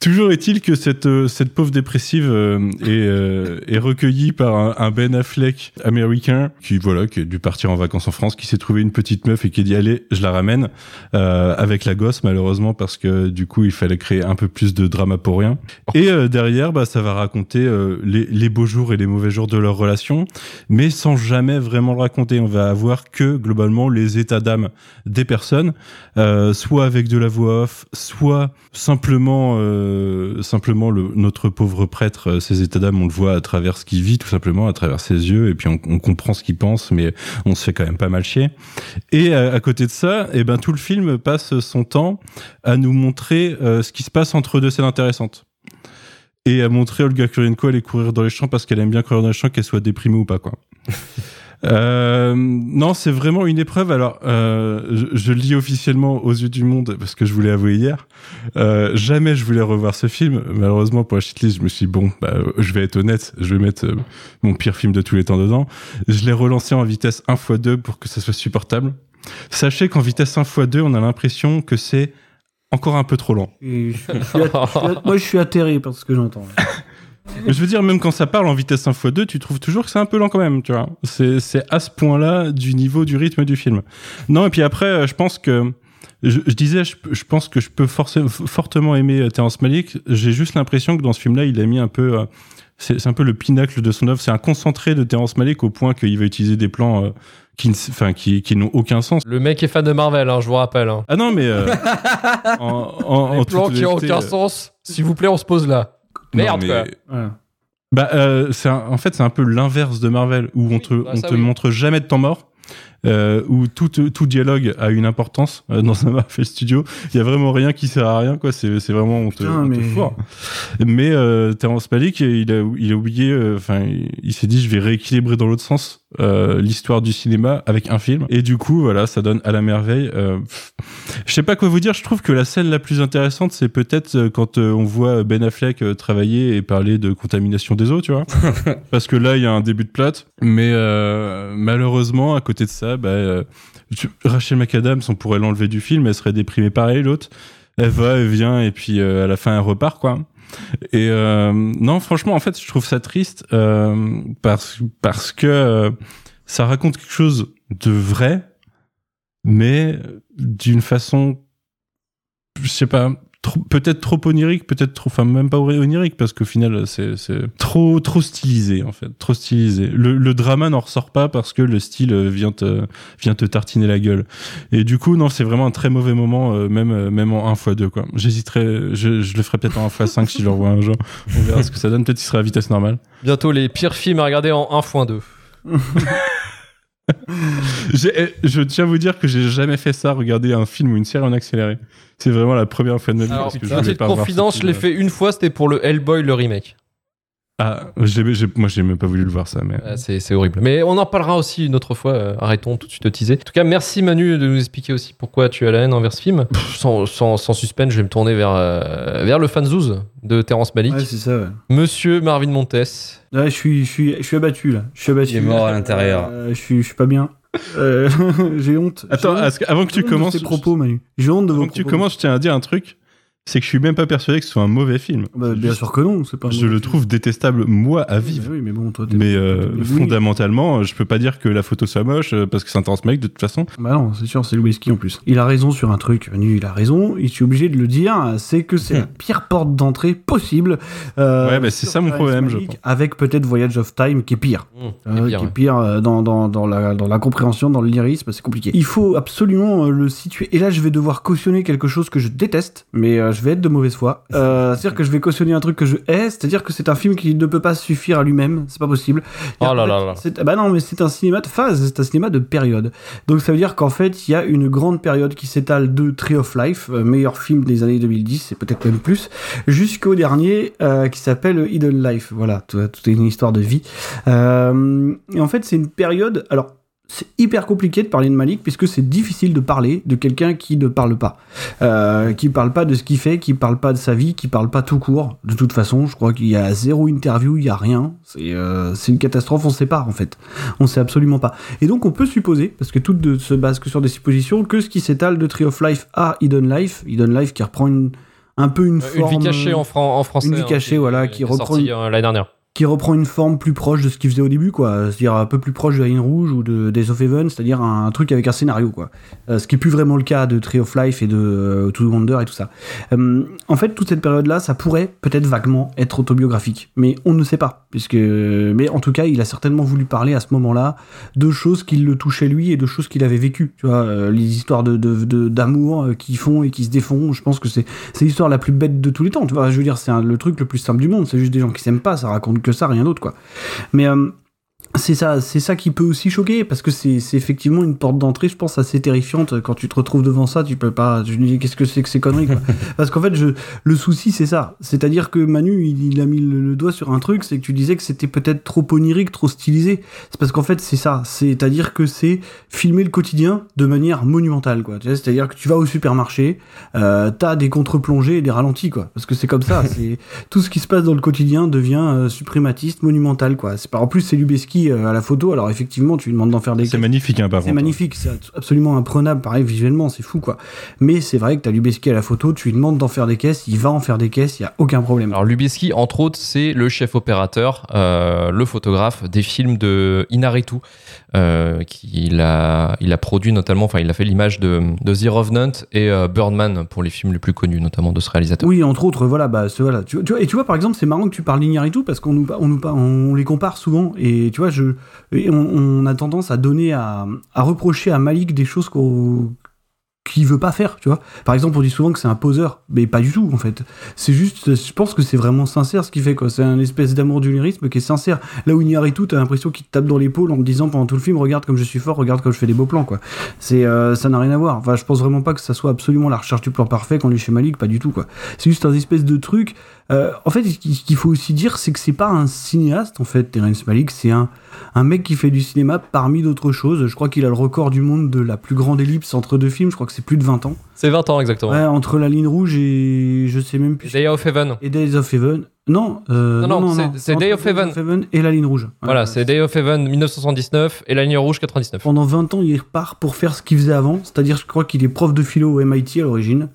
Toujours est-il que cette, euh, cette pauvre dépressive euh, est, euh, est recueillie par un, Ben Affleck américain qui voilà qui a dû partir en vacances en France, qui s'est trouvé une petite meuf et qui a dit allez je la ramène euh, avec la gosse malheureusement parce que du coup il fallait créer un peu plus de drama pour rien. Et euh, derrière bah ça va raconter euh, les, les beaux jours et les mauvais jours de leur relation, mais sans jamais vraiment le raconter. On va avoir que globalement les états d'âme des personnes, soit avec de la voix off, soit simplement euh, simplement le, notre pauvre prêtre, euh, ses états d'âme, on le voit à travers ce qu'il vit, tout simplement à travers ses yeux, et puis on, comprend ce qu'il pense, mais on se fait quand même pas mal chier. Et euh, à côté de ça, eh ben tout le film passe son temps à nous montrer ce qui se passe entre deux scènes intéressantes. Et à montrer Olga Kurylenko aller courir dans les champs parce qu'elle aime bien courir dans les champs, qu'elle soit déprimée ou pas, quoi. Euh, non, c'est vraiment une épreuve. Alors, euh, je, je le dis officiellement aux yeux du monde parce que je voulais avouer hier. Euh, jamais je voulais revoir ce film. Malheureusement, pour la shitlist, je me suis dit, bon, bah, je vais être honnête, je vais mettre euh, mon pire film de tous les temps dedans. Je l'ai relancé en vitesse 1 x 2 pour que ça soit supportable. Sachez qu'en vitesse 1 x 2, on a l'impression que c'est encore un peu trop lent. Je suis- je suis moi, je suis atterré par ce que j'entends. Mais je veux dire, même quand ça parle en vitesse 1 x 2, tu trouves toujours que c'est un peu lent quand même, tu vois. C'est, à ce point-là du niveau du rythme du film. Non, et puis après, euh, je pense que, je, je disais, je, je pense que je peux fortement aimer euh, Terrence Malick. J'ai juste l'impression que dans ce film-là, il a mis un peu, euh, c'est, un peu le pinacle de son œuvre. C'est un concentré de Terrence Malick au point qu'il va utiliser des plans, euh, qui, enfin, qui, qui n'ont aucun sens. Le mec est fan de Marvel, hein, je vous rappelle. Hein. Ah non, mais, euh, en, en, en Les toute plans qui n'ont aucun sens. S'il vous plaît, on se pose là. Merde, mais- quoi. Bah, euh, c'est un- en fait, c'est un peu l'inverse de Marvel, où on Oui, te, bah, on ça, te oui. montre jamais de temps mort, euh, où tout, tout dialogue a une importance euh, dans un Marvel Studio. Il y a vraiment rien qui sert à rien, quoi. C'est, c'est vraiment on te, Putain, on te mais- foire. Mais euh, Terrence Malick, il a, il a oublié. euh, Enfin, il, il s'est dit, je vais rééquilibrer dans l'autre sens euh, l'histoire du cinéma avec un film. Et du coup, voilà, ça donne à la merveille. Euh, je sais pas quoi vous dire. Je trouve que la scène la plus intéressante, c'est peut-être quand on voit Ben Affleck travailler et parler de contamination des eaux, tu vois. Parce que là, il y a un début de plate. Mais euh, malheureusement, à côté de ça, bah, euh, Rachel McAdams, on pourrait l'enlever du film, elle serait déprimée pareil, l'autre. Elle va, elle vient, et puis euh, à la fin, elle repart, quoi. Et euh, non, franchement, en fait, je trouve ça triste parce, que ça raconte quelque chose de vrai, mais d'une façon, je sais pas, peut-être trop onirique, peut-être trop, enfin même pas onirique, parce qu'au final, c'est c'est trop trop stylisé en fait, trop stylisé. Le, le drama n'en ressort pas parce que le style euh, vient te vient te tartiner la gueule. Et du coup, non, c'est vraiment un très mauvais moment, euh, même euh, même en 1 x 2 quoi. J'hésiterais, je, je le ferai peut-être en 1 x 5 si je le revois un jour. On verra ce que ça donne. Peut-être qu'il sera à vitesse normale. Bientôt les pires films à regarder en 1x2. J'ai- eh, Je tiens à vous dire que j'ai jamais fait ça, regarder un film ou une série en accéléré. C'est vraiment la première fois de ma vie. Alors, parce que je petite pas confidence, je l'ai fait une fois, c'était pour le Hellboy, le remake. Ah, j'ai- j'ai- moi j'ai même pas voulu le voir ça, mais. Ah, c'est c'est horrible. Mais on en parlera aussi une autre fois. euh, arrêtons tout de suite de teaser. En tout cas, merci Manu de nous expliquer aussi pourquoi tu as la haine envers ce film. Pff, sans, sans, sans suspense, je vais me tourner vers, euh, vers le fanzouz de Terrence Malick. Ouais, c'est ça, ouais. Monsieur Marvin Montes. Ouais, je suis, je suis, je suis abattu là. Je suis abattu. Il est mort à l'intérieur. Euh, je suis, je suis pas bien. Euh, j'ai honte. Attends, honte. que- avant que tu commences, ces propos, Manu. J'ai honte de vos avant que tu commences, je tiens à dire un truc. C'est que je suis même pas persuadé que ce soit un mauvais film. Bah, bien sûr que non, c'est pas. un Je le film. trouve détestable moi à vivre. Oui, mais bon, toi. Mais euh, fondamentalement, je peux pas dire que la photo soit moche euh, parce que c'est un Malick de toute façon. Bah non, c'est sûr, c'est Louiski en plus. Il a raison sur un truc, il a raison, il suis obligé de le dire, c'est que c'est la pire porte d'entrée possible. euh, Ouais, bah, c'est ça mon problème, je pense. Avec peut-être Voyage of Time qui est pire. Mmh, Euh, pire, qui est pire euh, dans, dans, dans, la, dans la compréhension, dans le lyrisme, c'est compliqué. Il faut absolument euh, le situer. Et là, je vais devoir cautionner quelque chose que je déteste, mais euh, je vais être de mauvaise foi. Euh, c'est-à-dire que je vais cautionner un truc que je hais, c'est-à-dire que c'est un film qui ne peut pas suffire à lui-même, c'est pas possible. Oh là là là. c'est- Bah non, mais c'est un cinéma de phase, c'est un cinéma de période. Donc ça veut dire qu'en fait, il y a une grande période qui s'étale de Tree of Life, euh, meilleur film des années 2010, et peut-être même plus, jusqu'au dernier euh, qui s'appelle Hidden Life. Voilà, tout, tout est une histoire de vie. Euh, et en fait, c'est une période. Alors, c'est hyper compliqué de parler de Malik puisque c'est difficile de parler de quelqu'un qui ne parle pas, euh, qui parle pas de ce qu'il fait, qui parle pas de sa vie, qui parle pas tout court. De toute façon, je crois qu'il y a zéro interview, il y a rien. C'est euh, une catastrophe, on sait pas en fait. On sait absolument pas. Et donc on peut supposer, parce que tout ne se base que sur des suppositions, que ce qui s'étale de Tree of Life à Hidden Life, Hidden Life qui reprend une un peu une Une forme. vie cachée en, fran- en français. Une vie hein, cachée, voilà, qui est reprend une- euh, l'année dernière. Qui reprend une forme plus proche de ce qu'il faisait au début, quoi. C'est-à-dire un peu plus proche de ligne rouge ou de Days of Heaven, c'est-à-dire un, truc avec un scénario, quoi. Euh, ce qui est plus vraiment le cas de Tree of Life et de euh, To Wonder et tout ça. Euh, en fait, toute cette période-là, ça pourrait peut-être vaguement être autobiographique, mais on ne sait pas, puisque. Mais en tout cas, il a certainement voulu parler à ce moment-là de choses qui le touchaient lui et de choses qu'il avait vécues. Tu vois, euh, les histoires de d'amour qui font et qui se défont. Je pense que c'est c'est l'histoire la plus bête de tous les temps. Tu vois, je veux dire, c'est le truc le plus simple du monde. C'est juste des gens qui s'aiment pas. Ça raconte que ça, rien d'autre, quoi. Mais euh, c'est ça, c'est ça qui peut aussi choquer parce que c'est c'est effectivement une porte d'entrée, je pense, assez terrifiante. Quand tu te retrouves devant ça, tu peux pas. Je me dis qu'est-ce que c'est que ces conneries quoi. Parce qu'en fait, je, le souci c'est ça, c'est-à-dire que Manu, il, il a mis le, doigt sur un truc, c'est que tu disais que c'était peut-être trop onirique, trop stylisé. C'est parce qu'en fait c'est ça, c'est-à-dire que c'est filmer le quotidien de manière monumentale quoi. Tu vois, C'est-à-dire que tu vas au supermarché, euh, t'as des contre-plongées et des ralentis quoi, parce que c'est comme ça. c'est tout ce qui se passe dans le quotidien devient euh, suprématiste, monumental quoi. C'est pas en plus c'est Lubeski euh, à la photo, alors effectivement tu lui demandes d'en faire des C'est magnifique, hein, par c'est magnifique, c'est absolument imprenable, pareil, visuellement, c'est fou, quoi. Mais c'est vrai que t'as Lubeski à la photo, tu lui demandes d'en faire des caisses, il va en faire des caisses, il y a aucun problème. Alors Lubeski, entre autres, c'est le chef opérateur, euh, le photographe des films de Inaritu, euh, qu'il a, il a produit notamment, enfin il a fait l'image de, de The Revenant et euh, Birdman pour les films les plus connus, notamment de ce réalisateur. Oui, entre autres, voilà, bah, ce- voilà. Tu, tu vois, et tu vois, par exemple, c'est marrant que tu parles d'Iñárritu parce qu'on nous, on nous, par- on les compare souvent. Et tu vois, on, a tendance à donner à, reprocher à Malik des choses qu'on qu'il veut pas faire, tu vois. Par exemple, on dit souvent que c'est un poseur, mais pas du tout, en fait. C'est juste, je pense que c'est vraiment sincère ce qu'il fait, quoi. C'est un espèce d'amour du lyrisme qui est sincère. Là où Iñárritu, t'as l'impression qu'il te tape dans l'épaule en te disant pendant tout le film, regarde comme je suis fort, regarde comme je fais des beaux plans, quoi. C'est, euh, ça n'a rien à voir. Enfin, je pense vraiment pas que ça soit absolument la recherche du plan parfait qu'on est chez Malik, pas du tout, quoi. C'est juste un espèce de truc. Euh, en fait, ce qu'il faut aussi dire, c'est que c'est pas un cinéaste, en fait, Terrence Malik, c'est un, un mec qui fait du cinéma parmi d'autres choses. Je crois qu'il a le record du monde de la plus grande ellipse entre deux films. Je crois que c'est plus de 20 ans. C'est 20 ans exactement. Ouais, entre La Ligne Rouge et je sais même plus. Day of Heaven. Et Days of Heaven. Non, euh, Non, non, c'est- c'est entre Day of Heaven. et La Ligne Rouge. Voilà, c'est Day of Heaven 1979 et La Ligne Rouge 99. Pendant 20 ans, il repart pour faire ce qu'il faisait avant. C'est-à-dire, je crois qu'il est prof de philo au MIT à l'origine.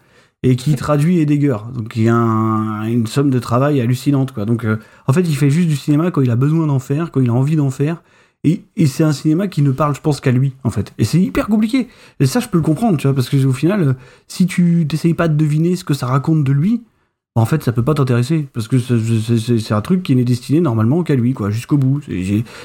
Et qui traduit Heidegger. Donc, il y a un- une somme de travail hallucinante, quoi. Donc, euh, en fait, il fait juste du cinéma quand il a besoin d'en faire, quand il a envie d'en faire. Et, c'est un cinéma qui ne parle, je pense, qu'à lui, en fait. Et c'est hyper compliqué. Et ça, je peux le comprendre, tu vois, parce que au final, euh, si tu t'essayes pas de deviner ce que ça raconte de lui, en fait, ça peut pas t'intéresser. Parce que c'est- un truc qui n'est destiné normalement qu'à lui, quoi, jusqu'au bout.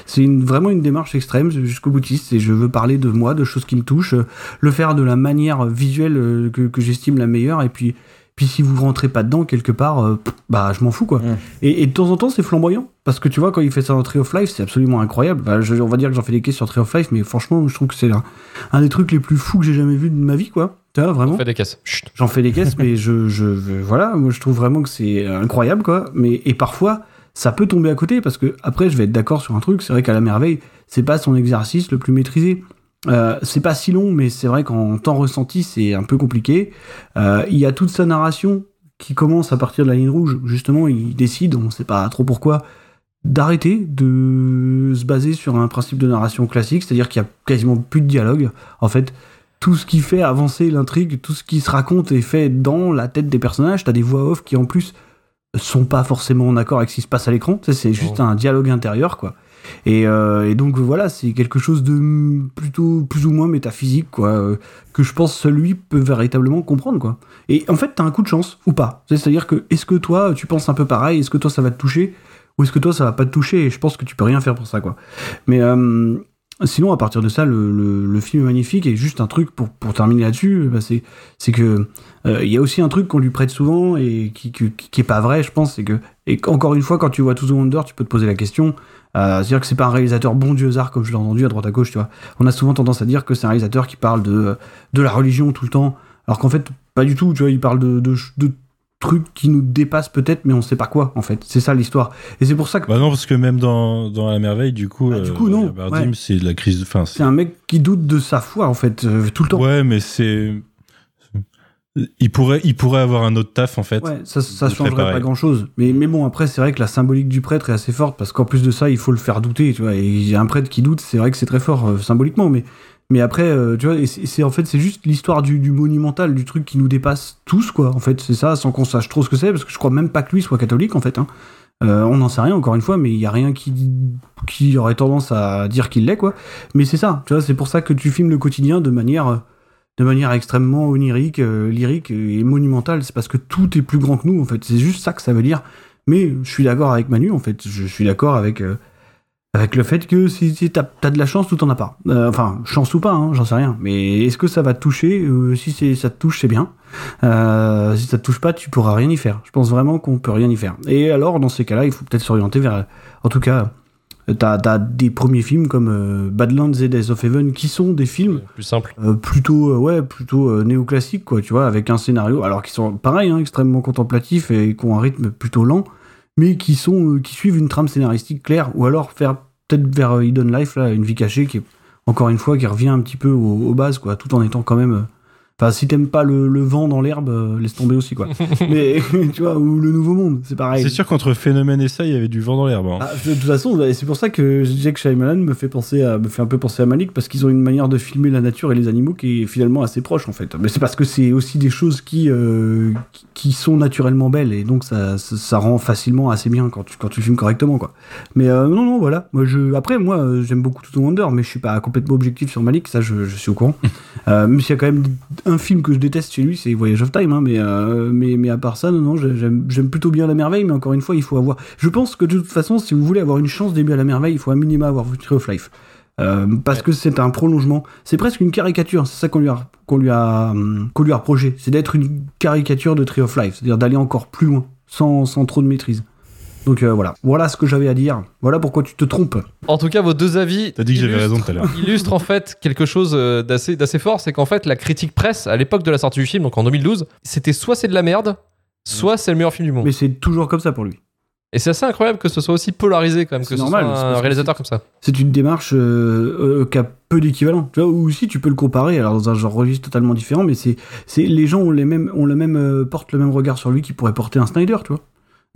C'est- vraiment une démarche extrême, jusqu'au boutiste. Et je veux parler de moi, de choses qui me touchent, euh, le faire de la manière visuelle euh, que, que j'estime la meilleure. Et puis, puis si vous rentrez pas dedans quelque part, euh, bah je m'en fous quoi. Et, et de temps en temps c'est flamboyant parce que tu vois quand il fait ça dans Tree of Life c'est absolument incroyable. Bah, je- on va dire que j'en fais des caisses sur Tree of Life mais franchement je trouve que c'est un, un des trucs les plus fous que j'ai jamais vu de ma vie quoi. Tu vois vraiment. Des caisses. J'en fais des caisses, mais je, je, je- voilà, moi je trouve vraiment que c'est incroyable, quoi. Mais et parfois, ça peut tomber à côté parce que après, je vais être d'accord sur un truc. C'est vrai qu'à la merveille, c'est pas son exercice le plus maîtrisé. Euh, c'est pas si long, mais c'est vrai qu'en temps ressenti, c'est un peu compliqué. Euh, il y a toute sa narration qui commence à partir de la ligne rouge. Justement, il décide, on sait pas trop pourquoi, d'arrêter de se baser sur un principe de narration classique, c'est-à-dire qu'il y a quasiment plus de dialogue. En fait, tout ce qui fait avancer l'intrigue, tout ce qui se raconte est fait dans la tête des personnages. T'as des voix off qui en plus sont pas forcément en accord avec ce qui se passe à l'écran. C'est juste un dialogue intérieur, quoi. Et, euh, et donc voilà, c'est quelque chose de plutôt plus ou moins métaphysique, quoi, euh, que je pense seul lui peut véritablement comprendre, quoi. Et en fait, t'as un coup de chance ou pas. C'est-à-dire que est-ce que toi, tu penses un peu pareil, est-ce que toi ça va te toucher, ou est-ce que toi ça va pas te toucher? Et je pense que tu peux rien faire pour ça, quoi. Mais euh, sinon, à partir de ça, le, film est magnifique et juste un truc pour, terminer là-dessus, bah, c'est c'est que euh, il y a aussi un truc qu'on lui prête souvent et qui, qui, est pas vrai, je pense, c'est que et encore une fois, quand tu vois To the Wonder, tu peux te poser la question. Euh, C'est-à-dire que c'est pas un réalisateur bon Dieu hasard comme je l'ai entendu à droite à gauche, tu vois. On a souvent tendance à dire que c'est un réalisateur qui parle de de la religion tout le temps, alors qu'en fait pas du tout. Tu vois, il parle de, de, de trucs qui nous dépassent peut-être, mais on sait pas quoi en fait. C'est ça l'histoire. Et c'est pour ça que Bah non, parce que même dans, dans La Merveille, du coup, Bah, du coup, non, Bardim, ouais. c'est la crise. C'est un mec qui doute de sa foi en fait euh, tout le temps. Ouais, mais c'est. Il pourrait, il pourrait avoir un autre taf, en fait. Ouais, ça, ça changerait pas grand chose. Mais, mais bon, après, c'est vrai que la symbolique du prêtre est assez forte parce qu'en plus de ça, il faut le faire douter, tu vois. Et il y a un prêtre qui doute, c'est vrai que c'est très fort euh, symboliquement, mais, Mais après, euh, tu vois, c'est en fait, c'est juste l'histoire du, monumental, du truc qui nous dépasse tous, quoi. En fait, c'est ça, sans qu'on sache trop ce que c'est, parce que je crois même pas que lui soit catholique, en fait. Hein. Euh, on n'en sait rien, encore une fois, mais il y a rien qui, qui aurait tendance à dire qu'il l'est, quoi. Mais c'est ça, tu vois, c'est pour ça que tu filmes le quotidien de manière, de manière extrêmement onirique, euh, lyrique et monumentale. C'est parce que tout est plus grand que nous, en fait. C'est juste ça que ça veut dire. Mais je suis d'accord avec Manu, en fait. Je suis d'accord avec. Avec le fait que si, si t'as as de la chance ou t'en as pas. Euh, enfin, chance ou pas, hein, j'en sais rien. Mais est-ce que ça va te toucher Euh, Si ça te touche, c'est bien. Euh, si ça te touche pas, tu pourras rien y faire. Je pense vraiment qu'on peut rien y faire. Et alors, dans ces cas-là, il faut peut-être s'orienter vers. En tout cas, euh, t'as as des premiers films comme Badlands et Days of Heaven qui sont des films Plus simple. euh, plutôt ouais plutôt néoclassiques quoi tu vois avec un scénario alors qui sont pareil hein, extrêmement contemplatifs et qui ont un rythme plutôt lent mais qui sont euh, qui suivent une trame scénaristique claire ou alors faire peut-être vers euh, Hidden Life là une vie cachée qui encore une fois qui revient un petit peu aux, aux bases quoi tout en étant quand même euh, Enfin, si t'aimes pas le, le vent dans l'herbe, euh, laisse tomber aussi, quoi. Mais, tu vois, ou le Nouveau Monde, c'est pareil. C'est sûr qu'entre Phénomène et ça, il y avait du vent dans l'herbe. hein. Ah, de toute façon, bah, c'est pour ça que que Shyamalan me fait penser à, me fait un peu penser à Malik parce qu'ils ont une manière de filmer la nature et les animaux qui est finalement assez proche en fait. Mais c'est parce que c'est aussi des choses qui, euh, qui sont naturellement belles et donc ça, ça, ça rend facilement assez bien quand tu quand tu filmes correctement quoi. Mais euh, non non voilà. Moi je après moi j'aime beaucoup Tout Wonder mais je suis pas complètement objectif sur Malik ça je, je suis au courant. Même s'il y a quand même un film que je déteste chez lui c'est Voyage of Time hein, mais euh, mais mais à part ça non non j'aime plutôt bien la merveille mais encore une fois il faut avoir je pense que de toute façon si vous voulez avoir une chance d'aimer à la merveille il faut à minima avoir vu Tree of Life. Euh, parce que c'est un prolongement c'est presque une caricature c'est ça qu'on lui a qu'on lui a hum, qu'on lui a reproché c'est d'être une caricature de Tree of Life c'est-à-dire d'aller encore plus loin sans, sans trop de maîtrise donc euh, voilà voilà ce que j'avais à dire voilà pourquoi tu te trompes En tout cas, vos deux avis. T'as dit que j'avais illustrent- raison tout à l'heure. illustre en fait quelque chose euh, d'assez d'assez fort, c'est qu'en fait la critique presse à l'époque de la sortie du film, donc en 2012, c'était soit c'est de la merde, soit c'est le meilleur film du monde. mais c'est toujours comme ça pour lui Et c'est assez incroyable que ce soit aussi polarisé quand même, C'est que ce normal, soit c'est un réalisateur comme ça. c'est une démarche euh, euh, qui a peu d'équivalent. Tu vois, ou aussi tu peux le comparer, alors dans un genre registre totalement différent, mais c'est, c'est les gens ont les mêmes, ont le même, euh, portent le même regard sur lui qui pourrait porter un Snyder, tu vois.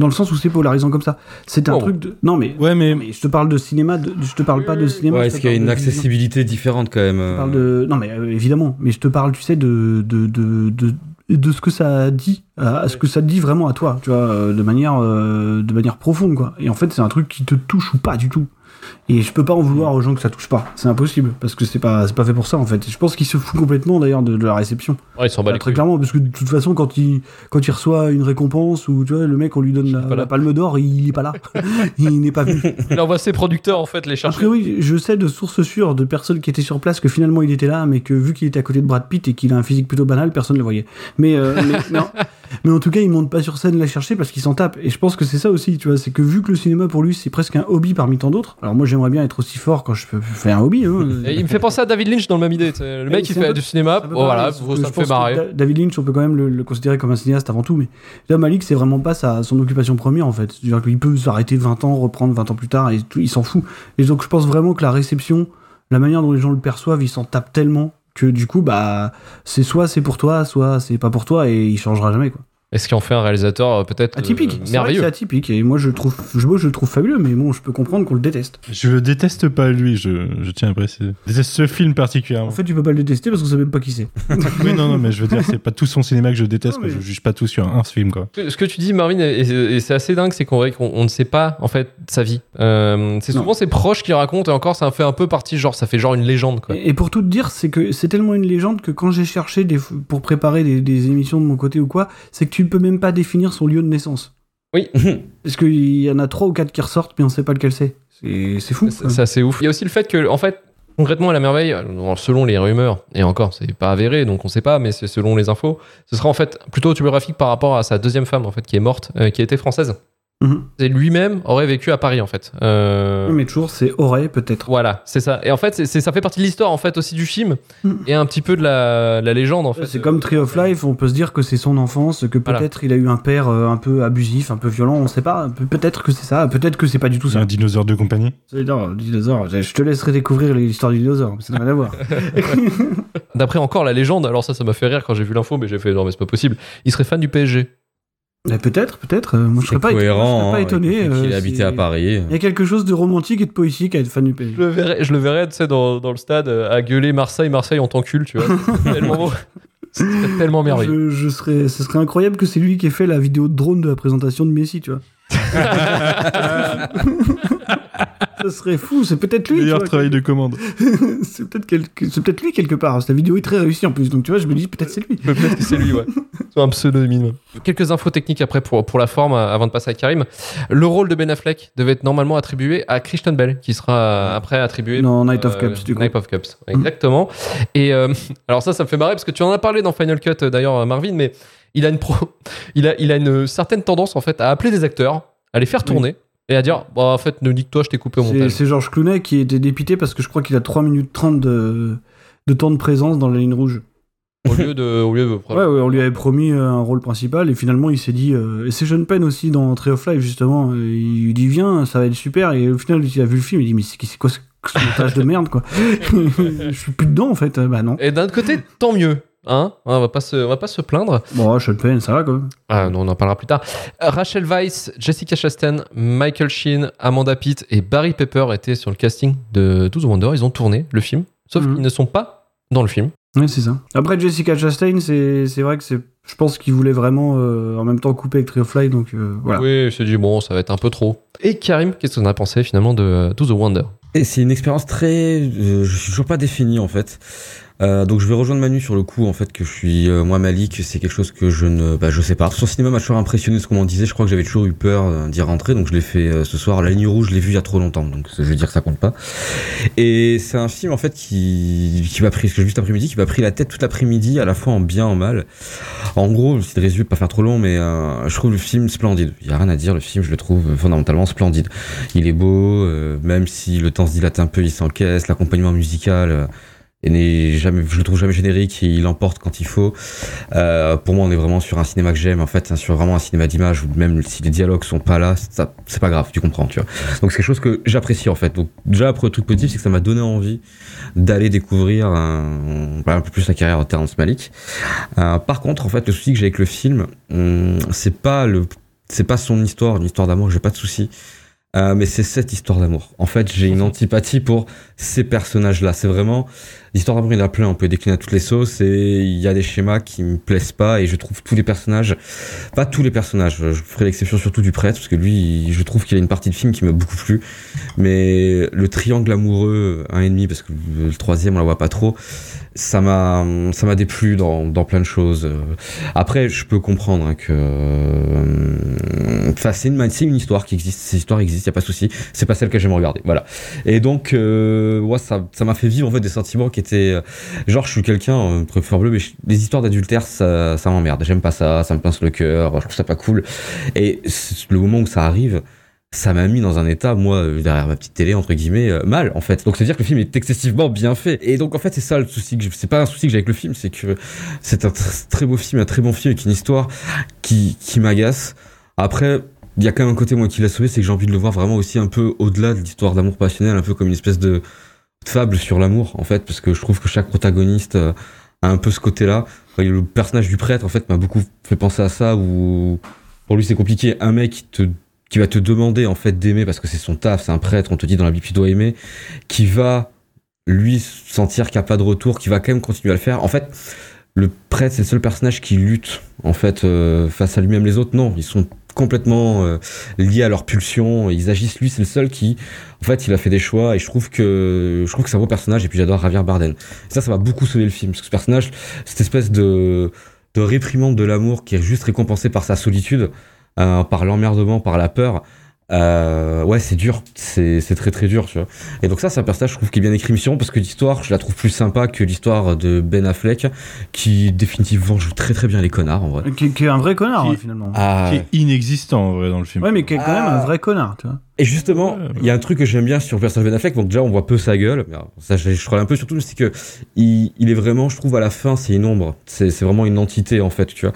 Dans le sens où c'est polarisant comme ça. C'est un Oh. truc de. Non mais, Ouais, mais mais je te parle de cinéma, de- je te parle pas de cinéma. Ouais, est-ce qu'il y a une de accessibilité différente quand même Je euh, parle de... Non, mais euh, évidemment, mais je te parle, tu sais, de, de, de, de, de ce que ça dit, à, à ce que ça dit vraiment à toi, tu vois, euh, de manière, euh, de manière profonde, quoi. Et en fait, c'est un truc qui te touche ou pas du tout. Et je peux pas en vouloir aux gens que ça touche pas. C'est impossible, parce que c'est pas, pas fait pour ça, en fait. Et je pense qu'il se fout complètement, d'ailleurs, de, de la réception. Ouais, ils s'en bat les très clairement, parce que de toute façon, quand il, quand il reçoit une récompense, ou tu vois, le mec, on lui donne la, palme d'or, il est pas là. il n'est pas venu. Il envoie ses producteurs en fait les chercher. Après oui, je sais de sources sûres de personnes qui étaient sur place que finalement il était là, mais que vu qu'il était à côté de Brad Pitt et qu'il a un physique plutôt banal, personne ne le voyait. Mais, euh, mais, en, mais en tout cas, il monte pas sur scène la chercher parce qu'il s'en tape. Et je pense que c'est ça aussi, tu vois, c'est que vu que le cinéma pour lui c'est presque un hobby parmi tant d'autres. Alors moi j'aimerais bien être aussi fort quand je fais- un hobby. Hein. Et il me fait penser à David Lynch dans le même idée. Le mec il c'est un fait peu- du cinéma, oh, voilà, ça me fait marrer. Da- David Lynch, on peut quand même le, le considérer comme un cinéaste avant tout, mais là, Malik, c'est vraiment pas sa, son occupation première en fait. C'est-à-dire qu'il peut s'arrêter 20 ans, reprendre 20 ans plus tard, et tout, il s'en fout. Et donc, je pense vraiment que la réception, la manière dont les gens le perçoivent, ils s'en tapent tellement que du coup, bah, c'est soit c'est pour toi, soit c'est pas pour toi, et il changera jamais quoi. Est-ce qu'il en fait un réalisateur euh, peut-être Atypique, euh, c'est vrai que merveilleux c'est atypique, et moi je le trouve, je, moi, je le trouve fabuleux, mais bon, je peux comprendre qu'on le déteste. je le déteste pas lui, je, je tiens à préciser. Je déteste ce film particulièrement. En fait, tu peux pas le détester parce qu'on sait même pas qui c'est. oui, non, non, mais je veux dire, c'est pas tout son cinéma que je déteste, Non, quoi. mais- je juge pas tout sur un film, quoi. Ce que tu dis, Marvin, et, c'est assez dingue, c'est qu'on qu'on- on ne sait pas en fait sa vie. Euh, c'est Non. souvent ses proches qui racontent, et encore, ça en fait un peu partie, genre, ça fait genre une légende, quoi. Et, et pour tout te dire, c'est que c'est tellement une légende que quand j'ai cherché des, pour préparer des, des émissions de mon côté ou quoi, c'est que tu ne peux même pas définir son lieu de naissance. Oui. Parce qu'il y en a trois ou quatre qui ressortent, mais on sait pas lequel c'est. C'est fou. C'est c'est assez ouf. Il y a aussi le fait que, en fait, concrètement, à la merveille, selon les rumeurs, et encore, c'est pas avéré, donc on sait pas, mais c'est selon les infos, ce sera en fait plutôt autobiographique par rapport à sa deuxième femme, en fait, qui est morte, euh, qui était française. Mhm. Et lui-même aurait vécu à Paris, en fait. Euh, Mais toujours, c'est aurait peut-être. Voilà, c'est ça. Et en fait, c'est- c'est- ça fait partie de l'histoire, en fait, aussi du film, Mm. et un petit peu de la, la légende, en fait. C'est comme Tree of Life, on peut se dire que c'est son enfance, que Voilà. peut-être il a eu un père euh, un peu abusif, un peu violent, on sait pas. Pe- Peut-être que c'est ça, peut-être que c'est pas du tout ça. Un dinosaure de compagnie. C'est- Non, le dinosaure, je je te laisserai découvrir l'histoire du dinosaure, ça n'a rien à voir. D'après encore la légende, alors ça, ça m'a fait rire quand j'ai vu l'info, mais j'ai fait non, mais c'est pas possible. Il serait fan du PSG. Peut-être, peut-être. euh, moi, je serais pas, étonné- cohérent. je serais pas hein, étonné. avec le fait qu'il euh, ait habité c'est- à Paris. Il y a quelque chose de romantique et de poétique à être fan du PSG. Je le verrais, je le verrais tu sais, dans, dans le stade euh, à gueuler Marseille, Marseille, on t'encule, tu vois. tellement, tellement merveilleux. Je, je serais, ce serait incroyable que c'est lui qui ait fait la vidéo de drone de la présentation de Messi, tu vois. Ce serait fou, c'est peut-être lui. Meilleur travail de commande. c'est peut-être quelque- lui quelque part. Cette vidéo est très réussie en plus, donc tu vois, je me dis peut-être c'est lui. Peut-être que c'est lui, ouais. C'est un pseudonyme. Quelques infos techniques après pour, pour la forme, euh, avant de passer à Karim. Le rôle de Ben Affleck devait être normalement attribué à Christian Bell, qui sera euh, après attribué. Non, Night of euh, Cups, du coup. Night of Cups, exactement. Et euh, alors ça, ça me fait marrer parce que tu en as parlé dans Final Cut euh, d'ailleurs, euh, Marvin, mais il a une pro, il a, il a une certaine tendance en fait à appeler des acteurs, à les faire tourner et à dire, bah en fait, ne nique-toi, je t'ai coupé au montage. c'est Georges Clooney qui était dépité parce que je crois qu'il a 3 minutes 30 de, de temps de présence dans la ligne rouge. Au lieu de, au lieu de. Ouais, ouais, on lui avait promis euh, un rôle principal et finalement il s'est dit. euh, et c'est Sean Penn aussi dans Tree of Life justement. euh, Il lui dit viens, ça va être super. Et au final, il a vu le film, il dit mais c'est quoi ce, montage de merde quoi? Je suis plus dedans en fait. Bah non. Et d'un autre côté, tant mieux. Hein on va pas se, on va pas se plaindre. Bon, Sean Penn, ça va quoi. Ah non, on en parlera plus tard. Rachel Weisz, Jessica Chastain, Michael Sheen, Amanda Pitt et Barry Pepper étaient sur le casting de 12 Wonder. Ils ont tourné le film, sauf Mhm. qu'ils ne sont pas dans le film. Ouais, c'est ça. Après, Jessica Chastain, c'est c'est vrai que c'est. Je pense qu'il voulait vraiment euh, en même temps couper avec Tree of Life, donc euh, voilà. Oui, il s'est dit, bon, ça va être un peu trop. Et Karim, qu'est-ce que t'en as pensé finalement de euh, 12 Wonder Et c'est une expérience très. euh, je suis toujours pas défini en fait. Euh, donc je vais rejoindre Manu sur le coup en fait que je suis euh, moi Malik. C'est quelque chose que je ne bah, je sais pas. Son cinéma m'a toujours impressionné ce qu'on m'en disait. Je crois que j'avais toujours eu peur euh, d'y rentrer. Donc je l'ai fait euh, ce soir. La ligne rouge je l'ai vu il y a trop longtemps. Donc je veux dire que ça compte pas. Et c'est un film en fait qui qui m'a pris ce que j'ai vu cet après-midi qui m'a pris la tête toute l'après-midi à la fois en bien en mal. En gros c'est résumé pas faire trop long mais euh, je trouve le film splendide. Il y a rien à dire. Le film je le trouve fondamentalement splendide. Il est beau même si le temps se dilate un peu il s'encaisse. L'accompagnement musical je le trouve jamais générique, il emporte quand il faut. Euh, pour moi, on est vraiment sur un cinéma que j'aime, en fait, hein, sur vraiment un cinéma d'image où même si les dialogues sont pas là, ça, c'est pas grave, tu comprends, tu. Donc c'est quelque chose que j'apprécie en fait. Donc déjà, après le truc positif, c'est que ça m'a donné envie d'aller découvrir un, un peu plus la carrière de Terrence Malick. Euh, par contre, en fait, le souci que j'ai avec le film, hum, c'est pas le, c'est pas son histoire, une histoire d'amour, j'ai pas de souci. Euh, mais c'est cette histoire d'amour. En fait, j'ai une antipathie pour ces personnages-là. C'est vraiment l'histoire d'amour. Il y en a plein. On peut décliner à toutes les sauces et il y a des schémas qui me plaisent pas et je trouve tous les personnages, pas tous les personnages. Je ferai l'exception surtout du prêtre parce que lui, je trouve qu'il a une partie de film qui m'a beaucoup plu. Mais le triangle amoureux, un et demi parce que le troisième on la voit pas trop, ça m'a, ça m'a déplu dans, dans plein de choses. Après, je peux comprendre hein, que, euh, enfin, c'est une, une histoire qui existe. Ces histoires existent, y a pas de souci. C'est pas celle que j'aime regarder, voilà. Et donc, euh, ouais, ça, m'a fait vivre en fait des sentiments qui étaient, euh, genre, je suis quelqu'un, euh, préfère bleu, mais les histoires d'adultère, ça, ça m'emmerde. J'aime pas ça, ça me pince le cœur. Je trouve ça pas cool. Et le moment où ça arrive. Ça m'a mis dans un état, moi, euh, derrière ma petite télé, entre guillemets, euh, mal, en fait. Donc, c'est-à-dire que le film est excessivement bien fait. Et donc, en fait, c'est ça le souci que c'est pas un souci que j'ai avec le film, c'est que c'est un tr- très beau film, un très bon film avec une histoire qui, qui m'agace. Après, il y a quand même un côté, moi, qui l'a sauvé, c'est que j'ai envie de le voir vraiment aussi un peu au-delà de l'histoire d'amour passionnel, un peu comme une espèce de, fable sur l'amour, en fait, parce que je trouve que chaque protagoniste euh, a un peu ce côté-là. Le personnage du prêtre, en fait, m'a beaucoup fait penser à ça, où pour lui, c'est compliqué. Un mec qui va te demander en fait d'aimer parce que c'est son taf, c'est un prêtre, on te dit dans la Bible tu dois aimer, qui va lui sentir qu'il n'y a pas de retour, qui va quand même continuer à le faire. En fait, le prêtre c'est le seul personnage qui lutte en fait euh, face à lui-même. Les autres non, ils sont complètement euh, liés à leur pulsion, ils agissent. Lui c'est le seul qui, en fait, il a fait des choix et je trouve que je trouve que c'est un beau personnage et puis j'adore Javier Bardem. Ça, ça va beaucoup sauver le film parce que ce personnage, cette espèce de de réprimande de l'amour qui est juste récompensé par sa solitude euh, par l'emmerdement, par la peur. Euh, ouais, c'est dur, c'est c'est très très dur, tu vois. Et donc ça, c'est un personnage, je trouve, qui est bien écrit mission parce que l'histoire, je la trouve plus sympa que l'histoire de Ben Affleck, qui définitivement joue très très bien les connards en vrai. Qui, qui est un vrai connard, Qui- ouais, finalement. Ah, Qui est inexistant en vrai dans le film. Ouais, mais qui est quand Ah. même un vrai connard, tu vois. Et justement, Ouais, il y a un truc que j'aime bien sur le personnage de Ben Affleck. Donc déjà, on voit peu sa gueule. Ça, je, je troll un peu surtout, c'est que il, il est vraiment, je trouve, à la fin, c'est une ombre. C'est, c'est vraiment une entité en fait, tu vois.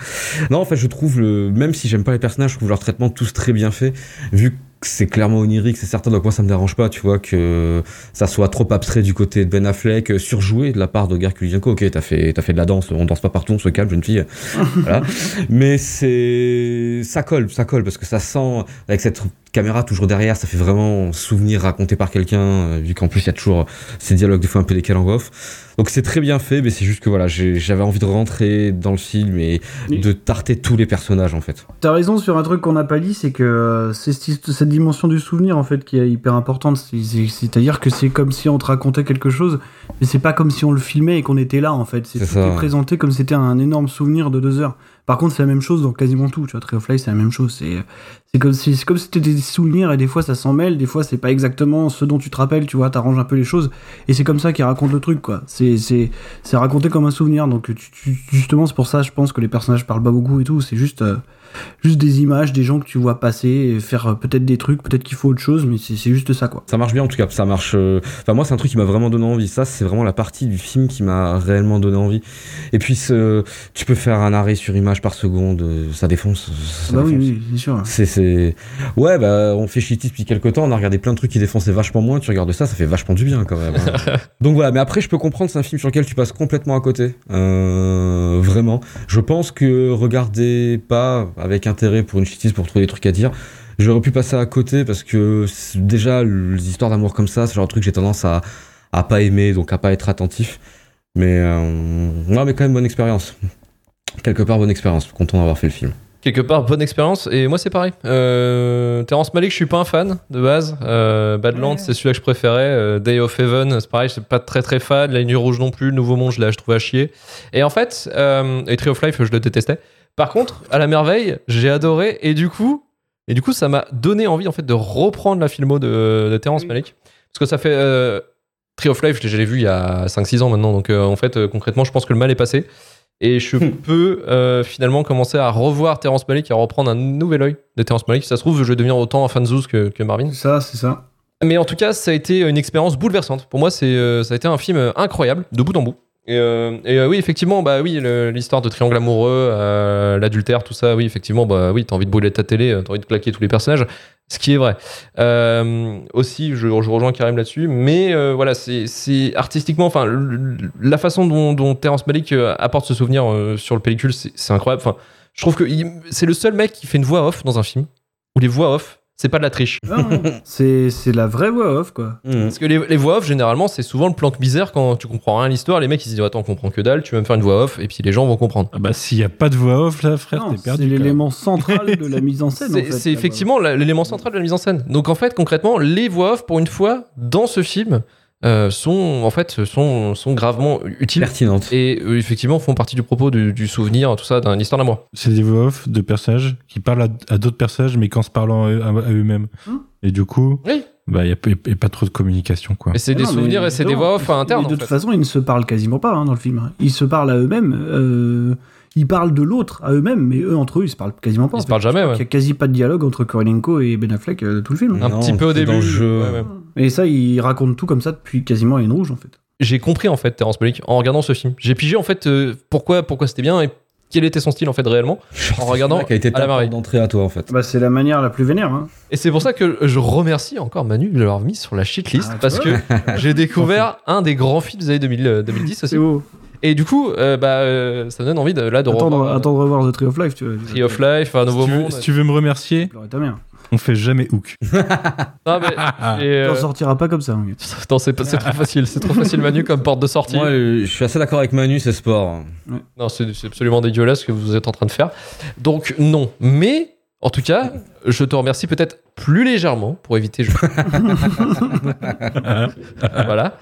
Non, en fait, je trouve le, même si j'aime pas les personnages, je trouve leur traitement tous très bien fait, vu c'est clairement onirique, c'est certain. Donc moi, ça me dérange pas, tu vois, que ça soit trop abstrait du côté de Ben Affleck, euh, surjoué de la part de Kulienko. Ok, t'as fait, t'as fait de la danse, on danse pas partout, on se calme, jeune fille. voilà. Mais c'est, ça colle, ça colle parce que ça sent avec cette caméra toujours derrière, ça fait vraiment souvenir raconté par quelqu'un, euh, vu qu'en plus il y a toujours ces dialogues des fois un peu décalés en off. Donc c'est très bien fait, mais c'est juste que voilà, j'avais envie de rentrer dans le film et Oui. de tarter tous les personnages en fait. T'as raison sur un truc qu'on n'a pas dit, c'est que euh, c'est cette, dimension du souvenir en fait qui est hyper importante. C'est- c'est- C'est-à-dire que c'est comme si on te racontait quelque chose, mais c'est pas comme si on le filmait et qu'on était là en fait. C'est présenté comme c'était un énorme souvenir de deux heures. Par contre, c'est la même chose dans quasiment tout. Tu vois, Tree of Life, c'est la même chose. C'est c'est comme si c'est des souvenirs et des fois ça s'en mêle, des fois c'est pas exactement ce dont tu te rappelles. Tu vois, t'arranges un peu les choses et c'est comme ça qu'il raconte le truc quoi. C'est c'est c'est raconté comme un souvenir. Donc justement, c'est pour ça, je pense que les personnages parlent pas beaucoup et tout. C'est juste euh, juste des images, des gens que tu vois passer, et faire euh, peut-être des trucs, peut-être qu'il faut autre chose, mais c'est c'est juste ça quoi. Ça marche bien en tout cas, ça marche. euh, Enfin moi c'est un truc qui m'a vraiment donné envie. Ça c'est vraiment la partie du film qui m'a réellement donné envie. Et puis ce- tu peux faire un arrêt sur image par seconde, euh, ça défonce. ça bah oui, défonce. oui, bien sûr. C'est. Ouais, bah, on fait chitis depuis quelques temps, on a regardé plein de trucs qui défonçaient vachement moins, tu regardes ça, ça fait vachement du bien quand même. hein. Donc voilà, mais après, je peux comprendre, c'est un film sur lequel tu passes complètement à côté. Euh, vraiment. Je pense que regardez pas avec intérêt pour une chitis pour trouver des trucs à dire. J'aurais pu passer à côté parce que déjà, les histoires d'amour comme ça, c'est le genre de truc que j'ai tendance à, à pas aimer, donc à pas être attentif. Mais, euh... non, mais quand même bonne expérience. Quelque part, bonne expérience. Content d'avoir fait le film. Quelque part, bonne expérience. Et moi, c'est pareil. Euh, Terrence Malick, je suis pas un fan de base. Euh, Badlands, Ouais. c'est celui que je préférais. Euh, Day of Heaven, c'est pareil, je suis pas très très fan. La Nuit Rouge non plus. Nouveau Monde, je l'ai je trouvais à chier. Et en fait, euh, et Tree of Life, je le détestais. Par contre, à la merveille, j'ai adoré. Et du coup, et du coup, ça m'a donné envie en fait de reprendre la filmo de, de Terrence. Malick. Parce que ça fait. Euh, Tree of Life, je l'ai- vu il y a 5-6 ans maintenant. Donc euh, en fait, euh, concrètement, je pense que le mal est passé. Et je peux euh, finalement commencer à revoir Terrence Malick et à reprendre un nouvel œil de Terrence Malick. Si ça se trouve, je vais devenir autant un fan Zeus que, que Marvin. C'est ça, c'est ça. Mais en tout cas, ça a été une expérience bouleversante. Pour moi, c'est, ça a été un film incroyable, de bout en bout. Et, euh, euh, oui, effectivement, bah oui, l'histoire de triangle amoureux, euh, l'adultère, tout ça, oui, effectivement, bah oui, t'as envie de brûler ta télé, t'as envie de claquer tous les personnages, ce qui est vrai. Aussi, je, rejoins Karim là-dessus, mais voilà, c'est, artistiquement, enfin, la façon dont, Terrence Malick apporte ce souvenir sur le pellicule, c'est, incroyable. Enfin, je trouve que c'est le seul mec qui fait une voix off dans un film, où les voix off, c'est pas de la triche. Ah, c'est c'est la vraie voix off quoi. Parce que les, les voix off, généralement, c'est souvent le planque misère quand tu comprends rien à l'histoire. Les mecs, ils se disent Attends, on comprend que dalle, tu vas me faire une voix off, et puis les gens vont comprendre. Ah bah s'il y a pas de voix off là, frère, t'es perdu. c'est l'élément central de la mise en scène. en C'est fait, effectivement l'élément central de la mise en scène. Donc en fait, concrètement, les voix off, pour une fois, dans ce film, euh, sont en fait sont, sont gravement utiles Pertinente. et euh, effectivement font partie du propos du, du souvenir, tout ça, d'une histoire d'amour. C'est des voix off de personnages qui parlent à, à d'autres personnages, mais qu'en se parlant à, à- à eux-mêmes. Hmm. Et du coup, Oui. bah, il n'y a, y a pas trop de communication, quoi. Et c'est Ah des non, souvenirs et c'est des voix off mais internes. De en toute fait. façon, ils ne se parlent quasiment pas hein, dans le film. Ils se parlent à eux-mêmes. euh, ils parlent de l'autre à eux-mêmes, mais eux entre eux, ils se parlent quasiment pas. Ils se parlent jamais, crois ouais. qu'il y a quasi pas de dialogue entre Korolenko et Ben Affleck euh, de tout le film. Un Non, petit peu au dans début. le jeu. ouais, ouais. Et ça, ils racontent tout comme ça depuis quasiment Haine Rouge en fait. J'ai compris en fait Terrence Malick en regardant ce film. J'ai pigé en fait euh, pourquoi pourquoi c'était bien et quel était son style en fait réellement. En regardant qui a été à la porte d'entrée à toi en fait. Bah, c'est la manière la plus vénère. Hein. Et c'est pour ça que je remercie encore Manu de l'avoir mis sur la shitlist Ah, parce que j'ai découvert un des grands films des années 2000, euh, 2010 aussi. C'est beau. Et du coup, euh, bah, euh, ça me donne envie de, là de Attendre, revoir attendre de revoir The Tree of Life, tu vois. Tree of Life, un nouveau si, tu veux, si tu veux me remercier, Pleurer ta mère. On fait jamais hook. Non, mais, et, T'en euh, sortira pas comme ça. mon gars. attends, c'est pas- c'est trop facile, c'est trop facile Manu comme porte de sortie. Moi, euh, je suis assez d'accord avec Manu, c'est sport. Non, c'est c'est absolument dégueulasse ce que vous êtes en train de faire. Donc non, mais en tout cas, je te remercie peut-être plus légèrement pour éviter. Je... voilà.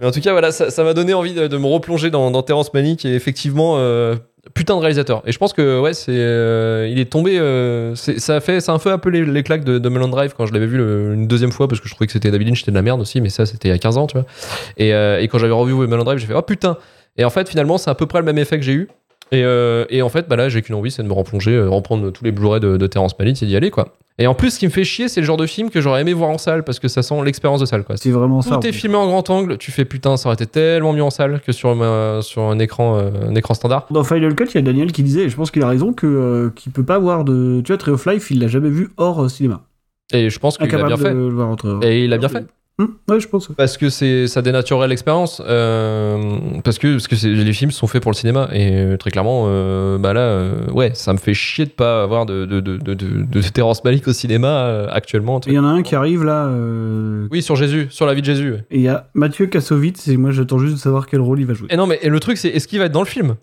Mais en tout cas, voilà, ça ça m'a donné envie de, de me replonger dans, dans Terrence Malick et effectivement euh, putain de réalisateur. Et je pense que ouais, c'est euh, il est tombé. euh, c'est- ça a fait, ça un peu appelé les claques de, Mulholland Drive quand je l'avais vu une deuxième fois parce que je trouvais que c'était David Lynch, c'était de la merde aussi, mais ça c'était il y a 15 ans, tu vois. Et, euh, et quand j'avais revu Mulholland Drive, j'ai fait oh putain. Et en fait, finalement, c'est à peu près le même effet que j'ai eu. Et, euh, et en fait, bah là, j'ai qu'une envie, c'est de me replonger, euh, reprendre tous les Blu-ray de, de Terrence Malick et d'y aller, quoi. Et en plus, ce qui me fait chier, c'est le genre de film que j'aurais aimé voir en salle parce que ça sent l'expérience de salle, quoi. C'est vraiment ça. en Tout est filmé en grand angle, tu fais putain, ça aurait été tellement mieux en salle que sur, sur un, écran, euh, un écran standard. Dans Final Cut, il y a Daniel qui disait, et je pense qu'il a raison, que qu'il peut pas avoir de. Tu vois, Tree of Life, il l'a jamais vu hors cinéma. Et je pense qu'il a bien fait. de le voir entre. Et il a bien fait. Hum, ouais, je pense. Parce que c'est ça dénaturerait l'expérience. euh, parce que, parce que c'est- les films sont faits pour le cinéma. Et euh, très clairement, euh, bah là, euh, ouais, ça me fait chier de pas avoir de, de, de, de, de, de Terrence Malick au cinéma actuellement. Il y en a un qui arrive là. Oui, sur Jésus, sur la vie de Jésus. ouais. Et il y a Mathieu Kassovitz, et moi j'attends juste de savoir quel rôle il va jouer. Et non, mais et le truc, c'est est-ce qu'il va être dans le film?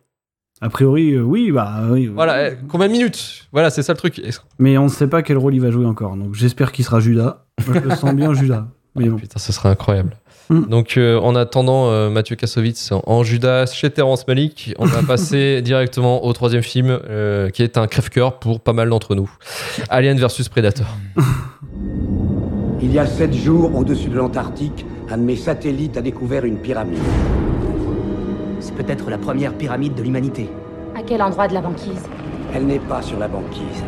A priori, euh, oui, bah oui. Voilà, eh, combien de minutes? Voilà, c'est ça le truc. Mais on ne sait pas quel rôle il va jouer encore. Donc j'espère qu'il sera Judas. Moi je le sens bien Judas. Mais bon. Putain, ce serait incroyable. Mm. Donc, euh, en attendant euh, Mathieu Kassovitz en, Judas chez Terrence Malick, on va passer directement au troisième film, euh, qui est un crève-cœur pour pas mal d'entre nous. Alien versus Predator. Il y a sept jours, au-dessus de l'Antarctique, un de mes satellites a découvert une pyramide. C'est peut-être la première pyramide de l'humanité. À quel endroit de la banquise? Elle n'est pas sur la banquise.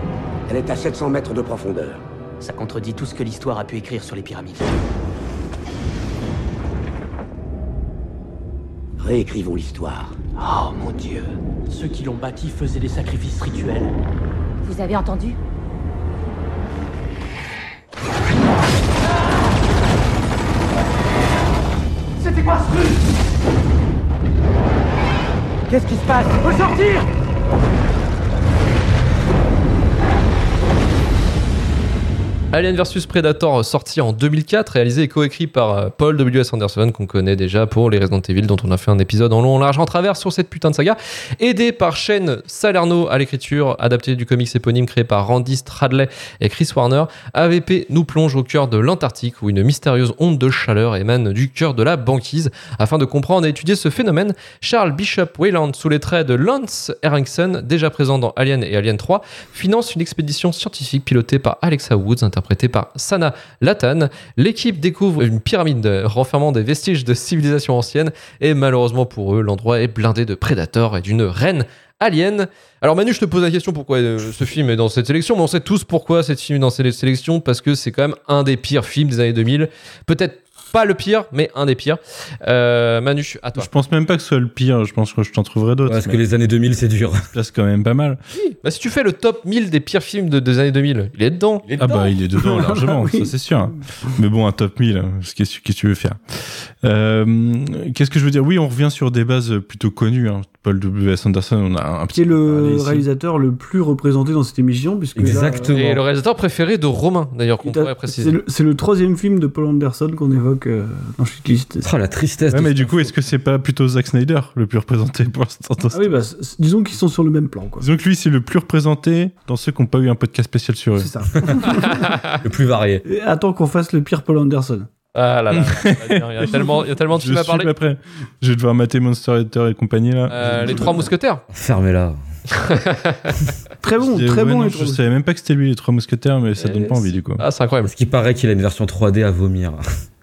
Elle est à 700 mètres de profondeur. Ça contredit tout ce que l'histoire a pu écrire sur les pyramides. Réécrivons l'histoire. Oh mon dieu. Ceux qui l'ont bâti faisaient des sacrifices rituels. Vous avez entendu? C'était quoi ce truc? Qu'est-ce qui se passe? Faut sortir Alien vs Predator, sorti en 2004, réalisé et coécrit par euh, Paul W.S. Anderson, qu'on connaît déjà pour les Resident Evil, dont on a fait un épisode en long, en large, en travers sur cette putain de saga. Aidé par Shane Salerno à l'écriture, adapté du comics éponyme créé par Randy Stradley et Chris Warner, AVP nous plonge au cœur de l'Antarctique, où une mystérieuse onde de chaleur émane du cœur de la banquise. Afin de comprendre et étudier ce phénomène, Charles Bishop Wayland, sous les traits de Lance Henriksen, déjà présent dans Alien et Alien 3, finance une expédition scientifique pilotée par Alexa Woods, interprétée par Sana Latan. L'équipe découvre une pyramide renfermant des vestiges de civilisation ancienne et malheureusement pour eux, l'endroit est blindé de prédateurs et d'une reine alien. Alors Manu, je te pose la question pourquoi euh, ce film est dans cette sélection, mais on sait tous pourquoi ce film est dans cette sélection, parce que c'est quand même un des pires films des années 2000. Peut-être pas le pire, mais un des pires. Euh, Manu, à toi. Je pense même pas que ce soit le pire, je pense que je t'en trouverai d'autres. Parce que les années 2000, c'est dur. ça se place quand même pas mal. Oui, bah, si tu fais le top 1000 des pires films de- des années 2000, il est dedans. Ah bah il est dedans largement, Oui. ça c'est sûr. Mais bon, un top 1000, hein, qu'est-ce que qu'est-ce que tu veux faire? Euh, Qu'est-ce que je veux dire? Oui, on revient sur des bases plutôt connues. Hein. Paul W.S. Anderson, on a un Qui est le ici. réalisateur le plus représenté dans cette émission puisque là, Exactement. Et le réalisateur préféré de Romain, d'ailleurs, qu'on pourrait c'est préciser. le, c'est le troisième film de Paul Anderson qu'on évoque euh, dans Shitlist. Ah, la tristesse. Ouais, mais du coup, est-ce que c'est pas plutôt Zack Snyder le plus représenté pour l'instant Ah oui, bah, disons qu'ils sont sur le même plan. Quoi. Disons que lui, c'est le plus représenté dans ceux qui n'ont pas eu un podcast spécial sur eux. C'est ça. le plus varié. Et attends qu'on fasse le pire Paul Anderson. Ah là là, il y a tellement, il y a tellement de Je films à parler. prêt. Je vais devoir mater Monster Hunter et compagnie là. Euh, les trois mousquetaires. Fermez-la. Très bon, très ouais, bon. non, je savais même pas que c'était lui les trois mousquetaires, mais ça Et donne pas envie du coup. Ah, c'est incroyable. Parce qu'il paraît qu'il a une version 3D à vomir.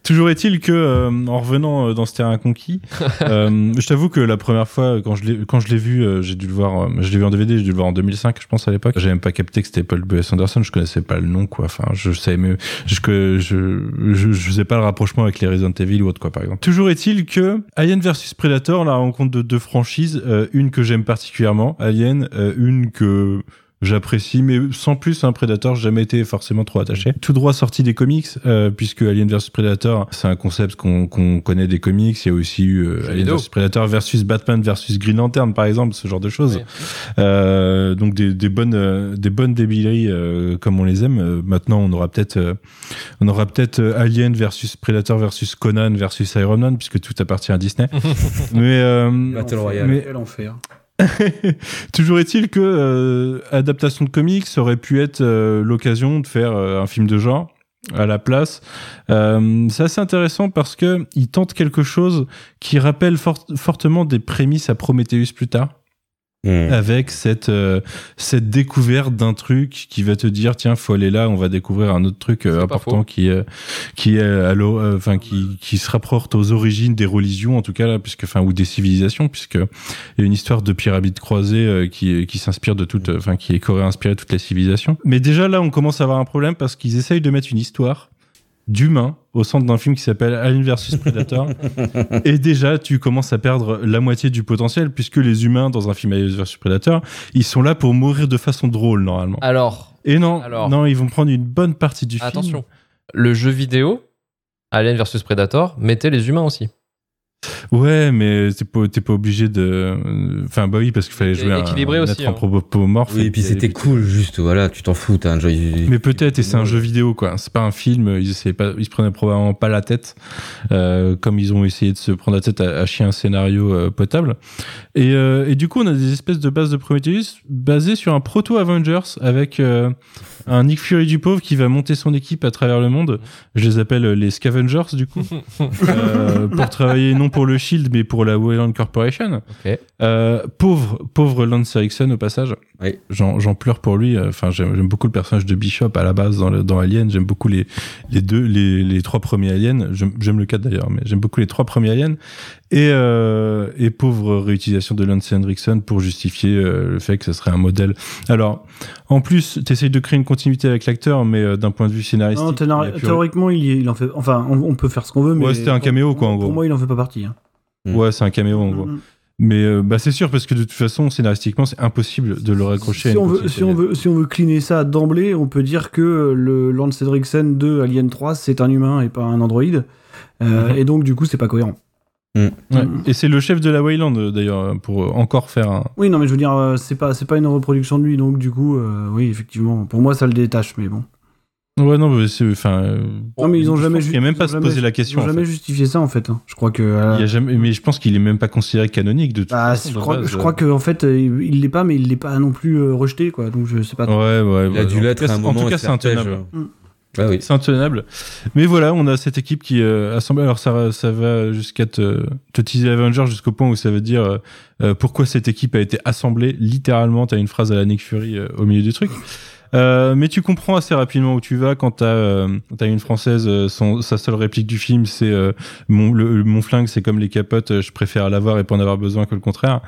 Toujours est-il que, euh, en revenant euh, dans ce terrain conquis, euh, je t'avoue que la première fois, quand je l'ai, quand je l'ai vu, euh, j'ai dû le voir, euh, je l'ai vu en DVD, j'ai dû le voir en 2005, je pense à l'époque. J'avais même pas capté que c'était Paul B.S. Anderson, je connaissais pas le nom, quoi. Enfin, je savais même, je, que je, je, je faisais pas le rapprochement avec les Resident Evil ou autre, quoi, par exemple. Toujours est-il que Alien versus Predator, la rencontre de deux franchises, euh, une que j'aime particulièrement, Alien, euh, une que J'apprécie, mais sans plus, un Predator, j'ai jamais été forcément trop attaché. Tout droit sorti des comics, euh, puisque Alien vs Predator, c'est un concept qu'on qu'on connaît des comics. Il y a aussi eu euh, Jeux Alien vs Predator versus Batman versus Green Lantern, par exemple, ce genre de choses. Oui. Euh, donc des, des bonnes, euh, des bonnes débilleries euh, comme on les aime. Euh, maintenant, on aura peut-être, euh, on aura peut-être euh, Alien versus Predator versus Conan versus Iron Man, puisque tout appartient à Disney. mais euh, Battle Royale. mais- Quel enfer. Toujours est-il que euh, adaptation de comics aurait pu être euh, l'occasion de faire euh, un film de genre à la place. Euh, c'est assez intéressant parce que il tente quelque chose qui rappelle fort- fortement des prémices à Prometheus plus tard Hmm. avec cette euh, cette découverte d'un truc qui va te dire tiens faut aller là on va découvrir un autre truc euh, important qui euh, qui est à euh, enfin qui qui se rapporte aux origines des religions en tout cas là puisque enfin ou des civilisations puisque il y a une histoire de pyramide croisée euh, qui qui s'inspire de toute euh, enfin qui est aurait inspiré toutes les civilisations. Mais déjà là on commence à avoir un problème parce qu'ils essayent de mettre une histoire d'humains au centre d'un film qui s'appelle Alien vs Predator. et déjà, tu commences à perdre la moitié du potentiel, puisque les humains, dans un film Alien vs Predator, ils sont là pour mourir de façon drôle, normalement. Alors, Et non, Alors- non, ils vont prendre une bonne partie du film. attention. Le jeu vidéo, Alien vs Predator, mettait les humains aussi. Ouais, mais t'es pas, t'es pas obligé de. Enfin, bah oui, parce qu'il fallait jouer un, équilibré un aussi, être hein. anthropomorphe. Oui, et puis c'était cool, juste, voilà, tu t'en fous, t'as un jeu. Mais peut-être, et c'est un jeu vidéo, quoi. C'est pas un film. Ils essayaient pas, ils se prenaient probablement pas la tête, euh, comme ils ont essayé de se prendre la tête à, à chier un scénario euh, potable. Et, euh, et du coup, on a des espèces de bases de Prometheus basées sur un proto Avengers avec euh, un Nick Fury du pauvre qui va monter son équipe à travers le monde. Je les appelle les Scavengers, du coup, euh, pour travailler non pour le Shield, mais pour la Wayland Corporation. Euh, pauvre, pauvre Lance Erickson au passage. Oui. J'en j'en pleure pour lui. Enfin, j'aime beaucoup le personnage de Bishop à la base dans, le- dans Alien. J'aime beaucoup les, les deux, les, les trois premiers Aliens. J'aime j'aime le 4 d'ailleurs, mais j'aime beaucoup les trois premiers Aliens. Et, euh, et pauvre réutilisation de Lance Henriksen pour justifier euh, le fait que ce serait un modèle. Alors, en plus, t'essayes de créer une continuité avec l'acteur, mais euh, d'un point de vue scénaristique. Non, il théoriquement, il, en fait. Enfin, on, on peut faire ce qu'on veut, mais. Ouais, c'était un caméo, quoi, en Pour gros. moi, il en fait pas partie. hein. Ouais, c'est un caméo en gros. Mm. Mais euh, bah, c'est sûr, parce que de toute façon, scénaristiquement, c'est impossible de le raccrocher à Si une on, veut, si, on veut, si on veut cleaner ça d'emblée, on peut dire que le Lance Henriksen de Alien 3, c'est un humain et pas un androïde. Euh, Mhm. Et donc, du coup, c'est pas cohérent. Ouais. Mm. Et c'est le chef de la Wayland euh, d'ailleurs pour euh, encore faire un. Oui, non, mais je veux dire, euh, c'est pas, c'est pas une reproduction de lui, donc du coup, euh, oui, effectivement. Pour moi, ça le détache, mais bon. Ouais non mais c'est enfin. euh, non, mais ils ont jamais. qu'il y a même pas se poser la question. Ils ont en jamais fait. justifié ça, en fait. hein. Je crois que. euh, Il y a jamais, mais je pense qu'il est même pas considéré canonique de toute bah, façon. je crois, base, je euh. crois qu'en fait, euh, il l'est pas, mais il l'est pas non plus euh, rejeté, quoi. Donc, je sais pas. trop. Ouais ouais. Il a ouais. dû En l'être tout cas, à un c'est- moment. En tout cas, c'est. Mm. Ah oui. C'est intenable. Mais voilà, on a cette équipe qui euh, assemble. Alors ça, ça va jusqu'à te, te teaser Avenger jusqu'au point où ça veut dire euh, euh, pourquoi cette équipe a été assemblée. Littéralement, t'as une phrase à la Nick Fury euh, au milieu du truc. Euh, mais tu comprends assez rapidement où tu vas quand t'as euh, t'as une française, euh, son, sa seule réplique du film, c'est euh, mon, le- mon flingue, c'est comme les capotes, je préfère l'avoir et pas en avoir besoin que le contraire.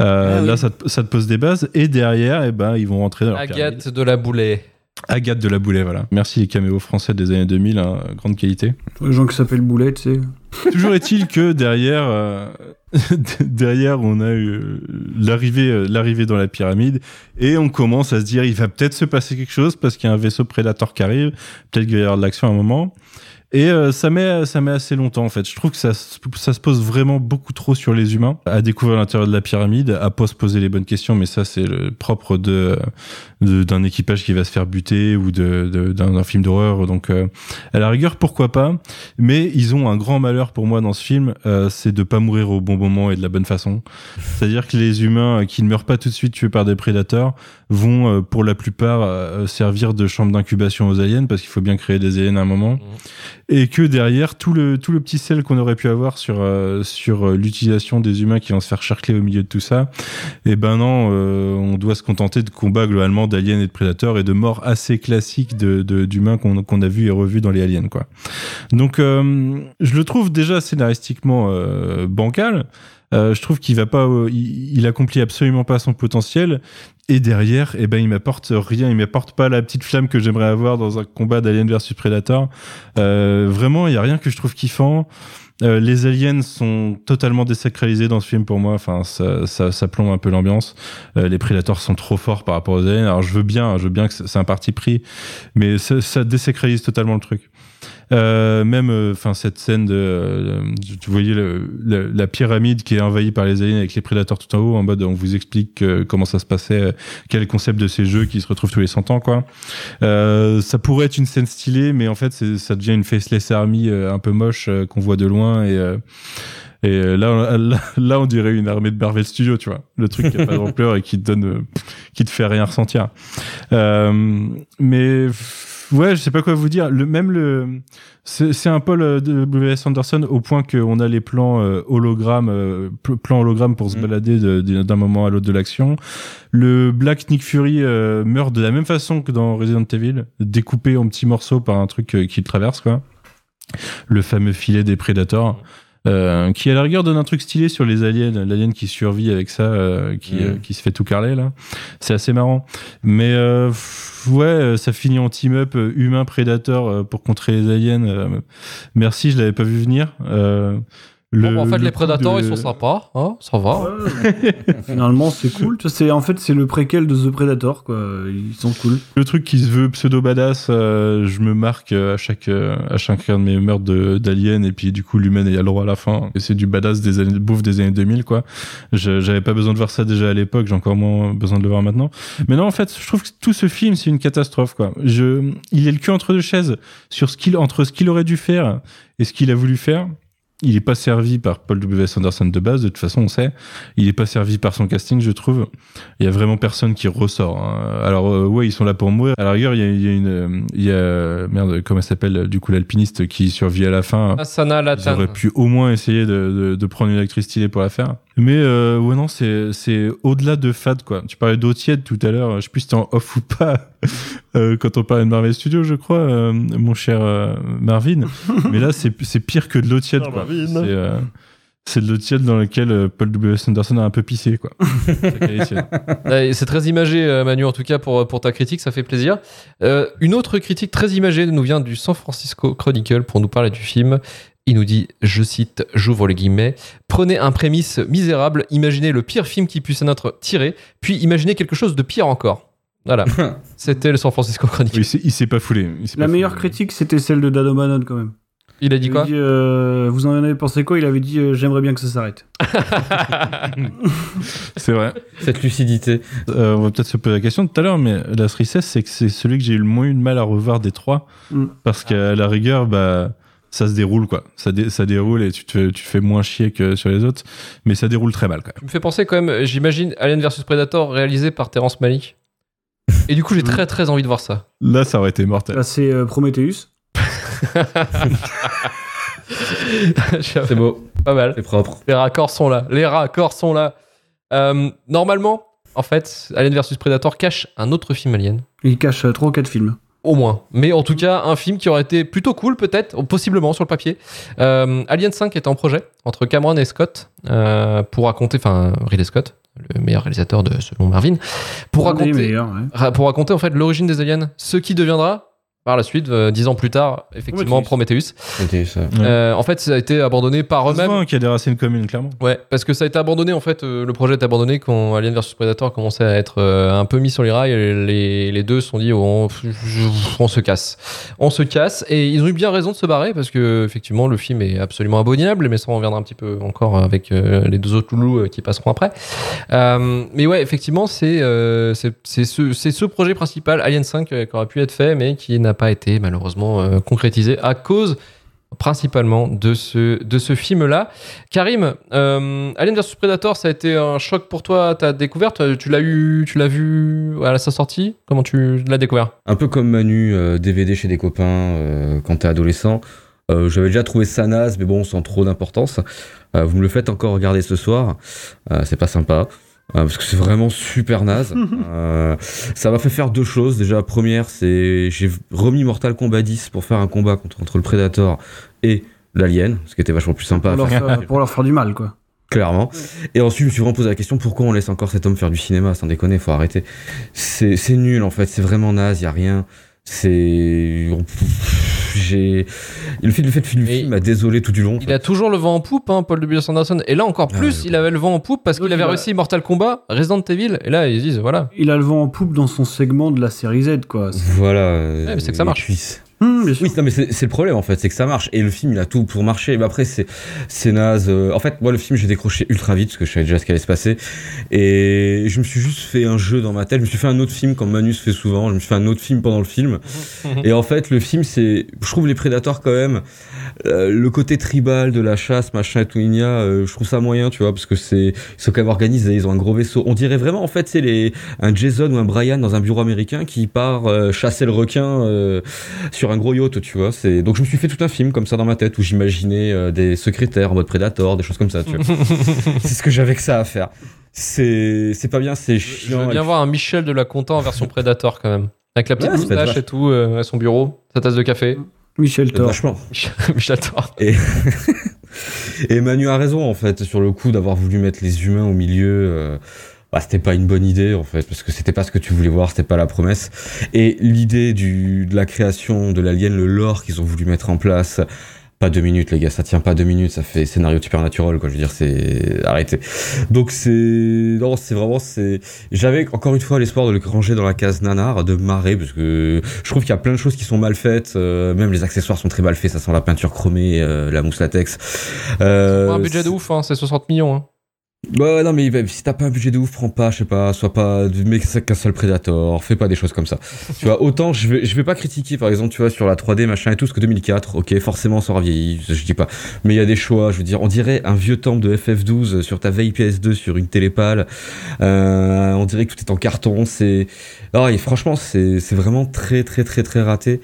Euh, Ah oui. Là, ça te, ça te pose des bases et derrière, eh ben, ils vont rentrer dans leur pyramide. Agathe de la Boulet. Agathe de la Boulet, voilà. Merci les caméos français des années 2000, hein, grande qualité. Les gens qui s'appellent Boulet, tu sais. Toujours est-il que derrière, euh, derrière, on a eu euh, l'arrivée, euh, l'arrivée dans la pyramide, et on commence à se dire, il va peut-être se passer quelque chose parce qu'il y a un vaisseau prédateur qui arrive, peut-être qu'il va y avoir de l'action à un moment. Et euh, ça met ça met assez longtemps en fait. Je trouve que ça, ça se pose vraiment beaucoup trop sur les humains, à découvrir l'intérieur de la pyramide, à pas se poser les bonnes questions. Mais ça c'est le propre de d'un équipage qui va se faire buter ou de d'un film d'horreur. Donc euh, à la rigueur pourquoi pas? Mais ils ont un grand malheur pour moi dans ce film, euh, c'est de pas mourir au bon moment et de la bonne façon. C'est-à-dire que les humains euh, qui ne meurent pas tout de suite tués par des prédateurs vont euh, pour la plupart euh, servir de chambre d'incubation aux aliens parce qu'il faut bien créer des aliens à un moment. Et que derrière tout le tout le petit sel qu'on aurait pu avoir sur euh, sur euh, l'utilisation des humains qui vont se faire charcler au milieu de tout ça et ben non euh, on doit se contenter de combats globalement d'aliens et de prédateurs et de morts assez classiques de de- d'humains qu'on qu'on a vu et revu dans les aliens quoi. Donc euh, je le trouve déjà scénaristiquement euh, bancal euh, je trouve qu'il va pas, euh, il, il accomplit absolument pas son potentiel. Et derrière, eh ben, il m'apporte rien. Il m'apporte pas la petite flamme que j'aimerais avoir dans un combat d'Alien versus Predator. Euh, vraiment, il y a rien que je trouve kiffant. Euh, les aliens sont totalement désacralisés dans ce film pour moi. Enfin, ça, ça, ça plombe un peu l'ambiance. Euh, les prédateurs sont trop forts par rapport aux aliens. Alors, je veux bien, je veux bien que c'est un parti pris, mais ça, ça désacralise totalement le truc. Euh, même, enfin, cette scène de, euh, tu voyais le- le- la pyramide qui est envahie par les aliens avec les prédateurs tout en haut, en mode on vous explique euh, comment ça se passait, euh, quel concept de ces jeux qui se retrouvent tous les 100 ans, quoi. Euh, ça pourrait être une scène stylée, mais en fait, ça devient une faceless army euh, un peu moche euh, qu'on voit de loin et euh, et euh, là, là, on dirait une armée de Marvel Studios, tu vois. Le truc qui a pas d'ampleur et qui te donne, euh, qui te fait rien ressentir. Euh, mais ouais, je sais pas quoi vous dire. Le même le, c'est un Paul euh, de W.S. Anderson au point qu'on a les plans euh, hologrammes, euh, pl- plans hologrammes pour se Mm. balader de- de- d'un moment à l'autre de l'action. Le Black Nick Fury euh, meurt de la même façon que dans Resident Evil, découpé en petits morceaux par un truc euh, qui le traverse, quoi. Le fameux filet des prédateurs. Euh, qui à la rigueur donne un truc stylé sur les aliens, l'alien qui survit avec ça, euh, qui, Mm. euh, qui se fait tout carler là. C'est assez marrant. Mais euh, ouais, euh, ça finit en team-up euh, humain-prédateur pour contrer les aliens. merci, je l'avais pas vu venir. Le- Bon, en fait, le les coup prédateurs, de- ils sont sympas. Hein, ça va. Finalement, c'est cool. C'est en fait c'est le préquel de The Predator quoi. Ils sont cool. Le truc qui se veut pseudo badass, euh, je me marque euh, à chaque euh, à chacun de mes meurtres de- d'aliens et puis du coup l'humain il a le droit à la fin. Et c'est du badass des années bouffe des années 2000 quoi. Je- J'avais pas besoin de voir ça déjà à l'époque, j'ai encore moins besoin de le voir maintenant. Mais non en fait, je trouve que tout ce film c'est une catastrophe quoi. Je il est le cul entre deux chaises sur ce qu'il entre ce qu'il aurait dû faire et ce qu'il a voulu faire. Il est pas servi par Paul W. S. Anderson de base, de toute façon on sait. Il est pas servi par son casting, je trouve. Il y a vraiment personne qui ressort. hein. Alors euh, ouais, ils sont là pour mourir. À la rigueur, il y a, il y a une, euh, il y a merde, comment elle s'appelle du coup l'alpiniste qui survit à la fin. Asana Ils Latan. auraient pu au moins essayer de, de, de prendre une actrice stylée pour la faire. Mais euh, ouais non, c'est c'est au-delà de fade quoi. Tu parlais d'eau tiède tout à l'heure. Je sais plus si c'était en off ou pas euh, quand on parlait de Marvel Studios, je crois, euh, mon cher euh, Marvin. Mais là, c'est c'est pire que de l'eau tiède quoi. C'est euh, c'est de l'eau tiède dans laquelle euh, Paul W. S. Anderson a un peu pissé quoi. C'est. Ouais, C'est très imagé, Manu, en tout cas, pour, pour ta critique, ça fait plaisir. Euh, une autre critique très imagée nous vient du San Francisco Chronicle pour nous parler du film. Il nous dit, je cite, j'ouvre les guillemets, prenez un prémisse misérable, imaginez le pire film qui puisse en être tiré, puis imaginez quelque chose de pire encore. Voilà, c'était le San Francisco Chronicle. Oui, il s'est- pas foulé. La pas meilleure foulé. critique c'était celle de Dado Manon quand même. Il a dit Il quoi avait euh, Vous en avez pensé quoi? Il avait dit euh, j'aimerais bien que ça s'arrête. C'est vrai. Cette lucidité. Euh, on va peut-être se poser la question tout à l'heure, mais la tristesse, c'est que c'est celui que j'ai eu le moins eu de mal à revoir des trois. Mm. Parce qu'à la rigueur, bah, ça se déroule, quoi. Ça, dé- ça déroule et tu te, fais, tu te fais moins chier que sur les autres. Mais ça déroule très mal, quand Tu me fais penser quand même, j'imagine, Alien vs Predator réalisé par Terrence Malick. Et du coup, j'ai très très envie de voir ça. même. Là, ça aurait été mortel. Là c'est euh, Prometheus. C'est beau. Pas mal. C'est propre. Les raccords sont là. Les raccords sont là. Euh, normalement, en fait, Alien vs Predator cache un autre film Alien. Il cache euh, trois ou quatre films. Au moins. Mais en tout cas, un film qui aurait été plutôt cool, peut-être, possiblement sur le papier. Euh, Alien 5 est en projet entre Cameron et Scott euh, pour raconter, enfin Ridley Scott, le meilleur réalisateur de selon Marvin, pour raconter, ouais. pour raconter en fait l'origine des aliens, ce qui deviendra par la suite, euh, dix ans plus tard, effectivement Prometheus. Ça. Euh, en fait, ça a été abandonné par eux-mêmes. hein, qu'il y a des racines communes, clairement. Ouais, parce que ça a été abandonné en fait. euh, le projet a été abandonné quand Alien vs Predator commençait à être euh, un peu mis sur les rails. et les, les deux se sont dit oh, on, on se casse, on se casse. Et ils ont eu bien raison de se barrer parce que effectivement le film est absolument abominable. Mais ça on reviendra un petit peu encore avec euh, les deux autres loulous euh, qui passeront après. Euh, mais ouais, effectivement c'est euh, c'est c'est ce, c'est ce projet principal Alien 5 euh, qui aurait pu être fait mais qui n'a pas été malheureusement euh, concrétisé à cause principalement de ce, de ce film-là. Karim, euh, Alien vs Predator, ça a été un choc pour toi, ta découverte? Tu l'as eu, tu l'as vu à sa sortie? Comment tu l'as découvert? Un peu comme Manu, euh, DVD chez des copains euh, quand t'es adolescent. Euh, J'avais déjà trouvé ça naze, mais bon, sans trop d'importance. Euh, vous me le faites encore regarder ce soir. Euh, c'est pas sympa. Euh, parce que c'est vraiment super naze. Euh, ça m'a fait faire deux choses. Déjà, la première, c'est j'ai remis Mortal Kombat 10 pour faire un combat contre, entre le Predator et l'Alien, ce qui était vachement plus sympa. Pour à leur, faire. pour leur faire du mal quoi. Clairement. Et ensuite, je me suis vraiment posé la question pourquoi on laisse encore cet homme faire du cinéma Sans déconner, faut arrêter. C'est c'est nul en fait, c'est vraiment naze, y a rien. C'est. J'ai. Le fait, le fait de film Et m'a désolé tout du long. Il a toujours le vent en poupe, hein, Paul W. Anderson. Et là encore plus, ouais. il avait le vent en poupe parce qu'il avait réussi Mortal Kombat, Resident Evil. Et là, ils disent voilà. Il a le vent en poupe dans son segment de la série Z quoi. Voilà. Ouais, mais c'est que ça marche. cuisses. Bien sûr. Oui, non, mais c'est le problème en fait, c'est que ça marche. Et le film, il a tout pour marcher. Mais après, c'est naze. Euh, En fait, moi, le film, j'ai décroché ultra vite parce que je savais déjà ce qui allait se passer. Et je me suis juste fait un jeu dans ma tête. Je me suis fait un autre film comme Manu se fait souvent. Je me suis fait un autre film pendant le film. Et en fait, le film, c'est, je trouve les Predators quand même, euh, le côté tribal de la chasse, machin et tout, il y a, euh, je trouve ça moyen, tu vois, parce que c'est, ils sont quand même organisés, ils ont un gros vaisseau. On dirait vraiment, en fait, c'est les, un Jason ou un Brian dans un bureau américain qui part euh, chasser le requin euh, sur un gros yacht, tu vois. C'est, donc je me suis fait tout un film comme ça dans ma tête où j'imaginais euh, des secrétaires en mode Predator, des choses comme ça, tu vois. c'est ce que j'avais que ça à faire. C'est, c'est pas bien, c'est Je chiant. veux bien voir un Michel de la Conta en version Predator quand même. Avec la petite Ouais, moustache et tout, euh, à son bureau, sa tasse de café. Michel puis, Thor. Vachement. Michel Thor. Et, Et Manu a raison en fait sur le coup d'avoir voulu mettre les humains au milieu. euh, bah, c'était pas une bonne idée en fait parce que c'était pas ce que tu voulais voir, c'était pas la promesse. Et l'idée du de la création de l'alien, le lore qu'ils ont voulu mettre en place. Pas deux minutes, les gars, ça tient pas deux minutes, ça fait scénario supernatural, quoi. Je veux dire, c'est arrêtez. Donc c'est non, c'est vraiment c'est. J'avais encore une fois l'espoir de le ranger dans la case nanar, de marrer, parce que je trouve qu'il y a plein de choses qui sont mal faites. euh, même les accessoires sont très mal faits, ça sent la peinture chromée, euh, la mousse latex. Euh, Pas un budget de ouf, hein, c'est 60 millions. Hein. Ouais, non, mais bah, si t'as pas un budget de ouf, prends pas, je sais pas, sois pas, mais qu'un seul Predator, fais pas des choses comme ça. tu vois, autant je vais, je vais pas critiquer, par exemple, tu vois, sur la 3D, machin et tout, ce que 2004, ok, forcément, ça aura vieilli, je dis pas. Mais il y a des choix, je veux dire, on dirait un vieux temple de FF12 sur ta vieille PS2 sur une télépale, euh, on dirait que tout est en carton, c'est, ah, et franchement, c'est, c'est vraiment très, très, très, très raté.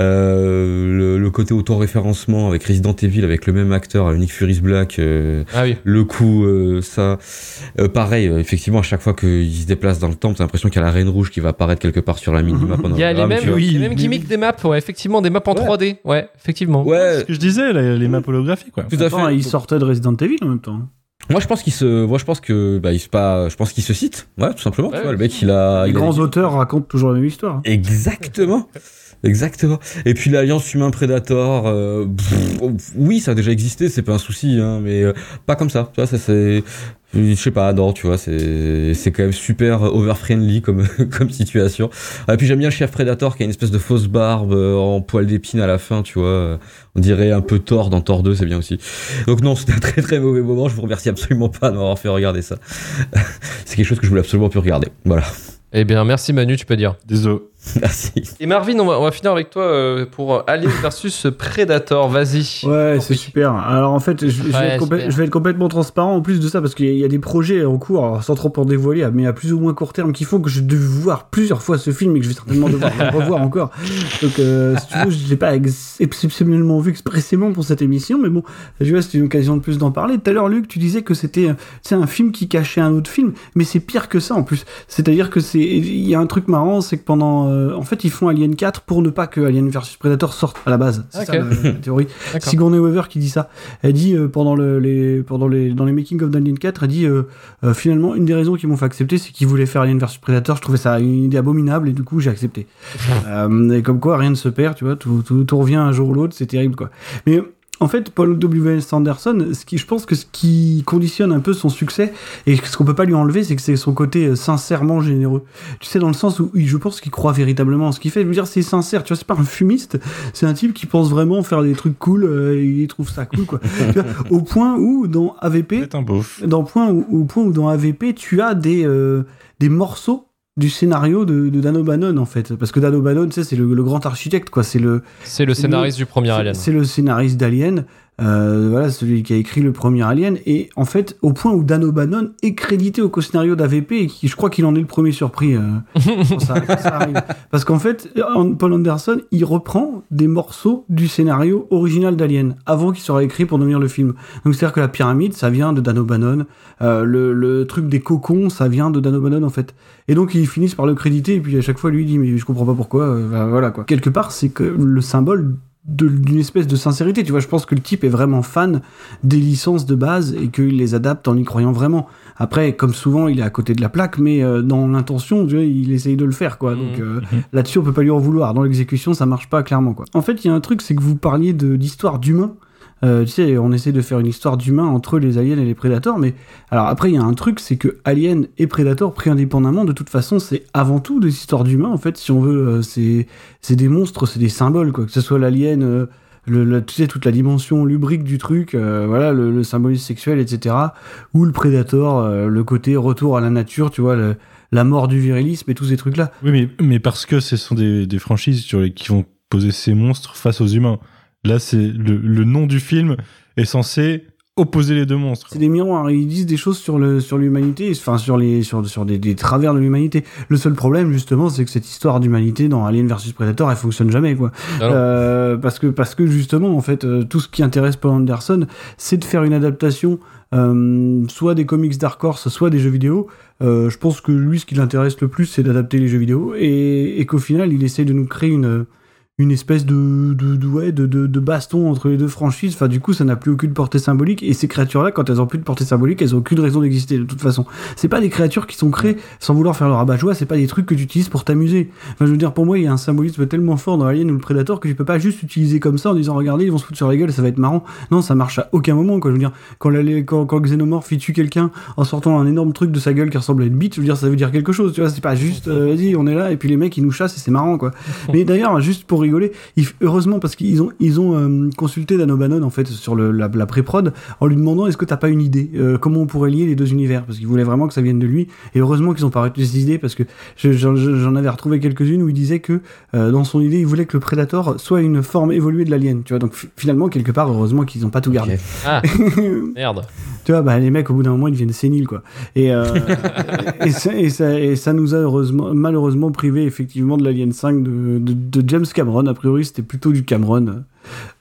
Euh, le, le côté auto-référencement avec Resident Evil avec le même acteur, Nick Fury's Black, euh, Ah oui. le coup, euh, ça, euh, pareil, euh, effectivement, à chaque fois qu'il se déplace dans le temple, t'as l'impression qu'il y a la reine rouge qui va apparaître quelque part sur la mini-map. en Il y a les mêmes, tu vois. il y a les mêmes gimmicks des maps, ouais, effectivement, des maps en 3D. Ouais, effectivement. Ouais, Ce que je disais, les, les maps holographiques, quoi. tout à fait. il sortait de Resident Evil en même temps. Moi, je pense qu'il se, moi, je pense que, bah, il se pas, je pense qu'il se cite. Ouais, tout simplement. Ouais, tu vois, le mec, il a, Les il a- grands auteurs racontent toujours la même histoire. Exactement. Exactement. Et puis l'alliance humain-prédator, euh, pff, oui, ça a déjà existé, c'est pas un souci, hein, mais euh, pas comme ça. Tu vois, ça c'est, je sais pas, non, tu vois, c'est c'est quand même super over-friendly comme comme situation. Et puis j'aime bien le chef prédator qui a une espèce de fausse barbe euh, en poil d'épine à la fin, tu vois. On dirait un peu Thor dans Thor 2, c'est bien aussi. Donc non, c'était un très très mauvais moment. Je vous remercie absolument pas de m'avoir fait regarder ça. c'est quelque chose que je voulais absolument plus regarder. Voilà. Eh bien, merci Manu, tu peux dire. Désolé. Merci. Et Marvin, on va, on va finir avec toi euh, pour Alien versus Predator. Vas-y. Ouais, c'est super. Alors en fait, je, je vais Ouais, être complè- super. je vais être complètement transparent en plus de ça parce qu'il y, a- il y a des projets en cours, alors, sans trop en dévoiler, mais à plus ou moins court terme, qui font que je vais voir plusieurs fois ce film et que je vais certainement devoir le revoir encore. Donc, euh, si tu veux, je l'ai pas ex- exceptionnellement vu expressément pour cette émission, mais bon, tu vois, c'est une occasion de plus d'en parler. Tout à l'heure, Luc, tu disais que c'était euh, un film qui cachait un autre film, mais c'est pire que ça en plus. C'est-à-dire que c'est il y a un truc marrant, c'est que pendant, euh, en fait, ils font Alien 4 pour ne pas que Alien vs Predator sorte à la base. C'est ça Ok. la- la théorie. Sigourney Weaver qui dit ça. Elle dit euh, pendant le, les pendant les dans les making of d'Alien 4, elle dit euh, euh, finalement une des raisons qui m'ont fait accepter, c'est qu'ils voulaient faire Alien vs Predator. Je trouvais ça une idée abominable et du coup j'ai accepté. Euh, et comme quoi rien ne se perd, tu vois, tout, tout, tout revient un jour ou l'autre, c'est terrible quoi. Mais en fait, Paul W.S. Anderson, ce qui, je pense que ce qui conditionne un peu son succès, et ce qu'on peut pas lui enlever, c'est que c'est son côté euh, sincèrement généreux. Tu sais, dans le sens où je pense qu'il croit véritablement en ce qu'il fait. Je veux dire, c'est sincère, tu vois, c'est pas un fumiste, c'est un type qui pense vraiment faire des trucs cool, euh, et il trouve ça cool, quoi. Vois, au point où, dans AVP, un dans point où, au point où dans AVP, tu as des, euh, des morceaux du scénario de, de Dan O'Bannon, en fait. Parce que Dan O'Bannon, c'est le, le grand architecte, quoi. C'est le, C'est le C'est scénariste du premier Alien. C'est le scénariste d'Alien. Euh, voilà, celui qui a écrit le premier Alien. Et en fait, au point où Dan O'Bannon est crédité au co-scénario d'AVP, et qui, je crois qu'il en est le premier surpris euh, quand ça, quand ça arrive. Parce qu'en fait, Paul Anderson, il reprend des morceaux du scénario original d'Alien, avant qu'il soit écrit pour devenir le film. Donc c'est-à-dire que la pyramide, ça vient de Dan O'Bannon. Euh, le, le truc des cocons, ça vient de Dan O'Bannon, en fait. Et donc ils finissent par le créditer, et puis à chaque fois, lui, il dit, mais je comprends pas pourquoi. ben, voilà, quoi. Quelque part, c'est que le symbole d'une espèce de sincérité. Tu vois, je pense que le type est vraiment fan des licences de base et qu'il les adapte en y croyant vraiment. Après, comme souvent, il est à côté de la plaque, mais euh, dans l'intention, tu vois, il essaye de le faire, quoi. Donc euh, là-dessus, on peut pas lui en vouloir. Dans l'exécution, ça marche pas clairement, quoi. En fait, il y a un truc, c'est que vous parliez de d'histoire d'humain. Euh, tu sais, on essaie de faire une histoire d'humain entre les aliens et les prédateurs, mais alors après, il y a un truc, c'est que Alien et Predator, pris indépendamment, de toute façon, c'est avant tout des histoires d'humains, en fait, si on veut, euh, c'est c'est des monstres, c'est des symboles, quoi. Que ce soit l'alien, euh, le, tu sais, toute la dimension lubrique du truc, euh, voilà, le, le symbolisme sexuel, etc. Ou le Predator, euh, le côté retour à la nature, tu vois, la mort du virilisme et tous ces trucs-là. Oui, mais, mais parce que ce sont des, des franchises sur les, qui vont poser ces monstres face aux humains. Là, c'est le, le nom du film est censé opposer les deux monstres. C'est des miroirs, ils disent des choses sur le sur l'humanité, enfin sur les sur sur des, des travers de l'humanité. Le seul problème justement, c'est que cette histoire d'humanité dans Alien vs Predator, elle fonctionne jamais quoi. Ah. Euh, parce que parce que justement en fait, euh, tout ce qui intéresse Paul Anderson, c'est de faire une adaptation euh, soit des comics Dark Horse, soit des jeux vidéo. Euh, je pense que lui, ce qui l'intéresse le plus, c'est d'adapter les jeux vidéo et, et qu'au final, il essaie de nous créer une une espèce de, de, de- ouais, de, de, baston entre les deux franchises. Enfin, du coup, ça n'a plus aucune portée symbolique. Et ces créatures-là, quand elles ont plus de portée symbolique, elles ont aucune raison d'exister de toute façon. C'est pas des créatures qui sont créées sans vouloir faire leur rabat-joie. C'est pas des trucs que tu utilises pour t'amuser. Enfin, je veux dire, pour moi, il y a un symbolisme tellement fort dans Alien ou le Predator que tu peux pas juste utiliser comme ça en disant regardez, ils vont se foutre sur la gueule, ça va être marrant. Non, ça marche à aucun moment. Quoi. Je veux dire, quand, la- quand, quand le xénomorphe il tue quelqu'un en sortant un énorme truc de sa gueule qui ressemble à une bite, je veux dire, ça veut dire quelque chose. Tu vois, c'est pas juste euh, vas-y, on est là et puis les mecs ils nous chassent et c'est marrant quoi. Mais d'ailleurs, juste pour rigoler, heureusement parce qu'ils ont ils ont euh, consulté Dan O'Bannon en fait sur le, la, la pré-prod en lui demandant est-ce que t'as pas une idée euh, comment on pourrait lier les deux univers? Parce qu'ils voulaient vraiment que ça vienne de lui. Et heureusement qu'ils ont pas arrêté ces idées parce que je- j'en avais retrouvé quelques-unes où il disait que euh, dans son idée il voulait que le Predator soit une forme évoluée de l'alien tu vois. Donc fi- finalement quelque part heureusement qu'ils ont pas tout gardé. Ah, merde. Tu vois, bah, les mecs, au bout d'un moment, ils deviennent séniles, quoi. Et, euh, et, ça, et, ça, et ça nous a heureusement, malheureusement privé, effectivement, de l'Alien 5 de, de, de James Cameron. A priori, c'était plutôt du Cameron.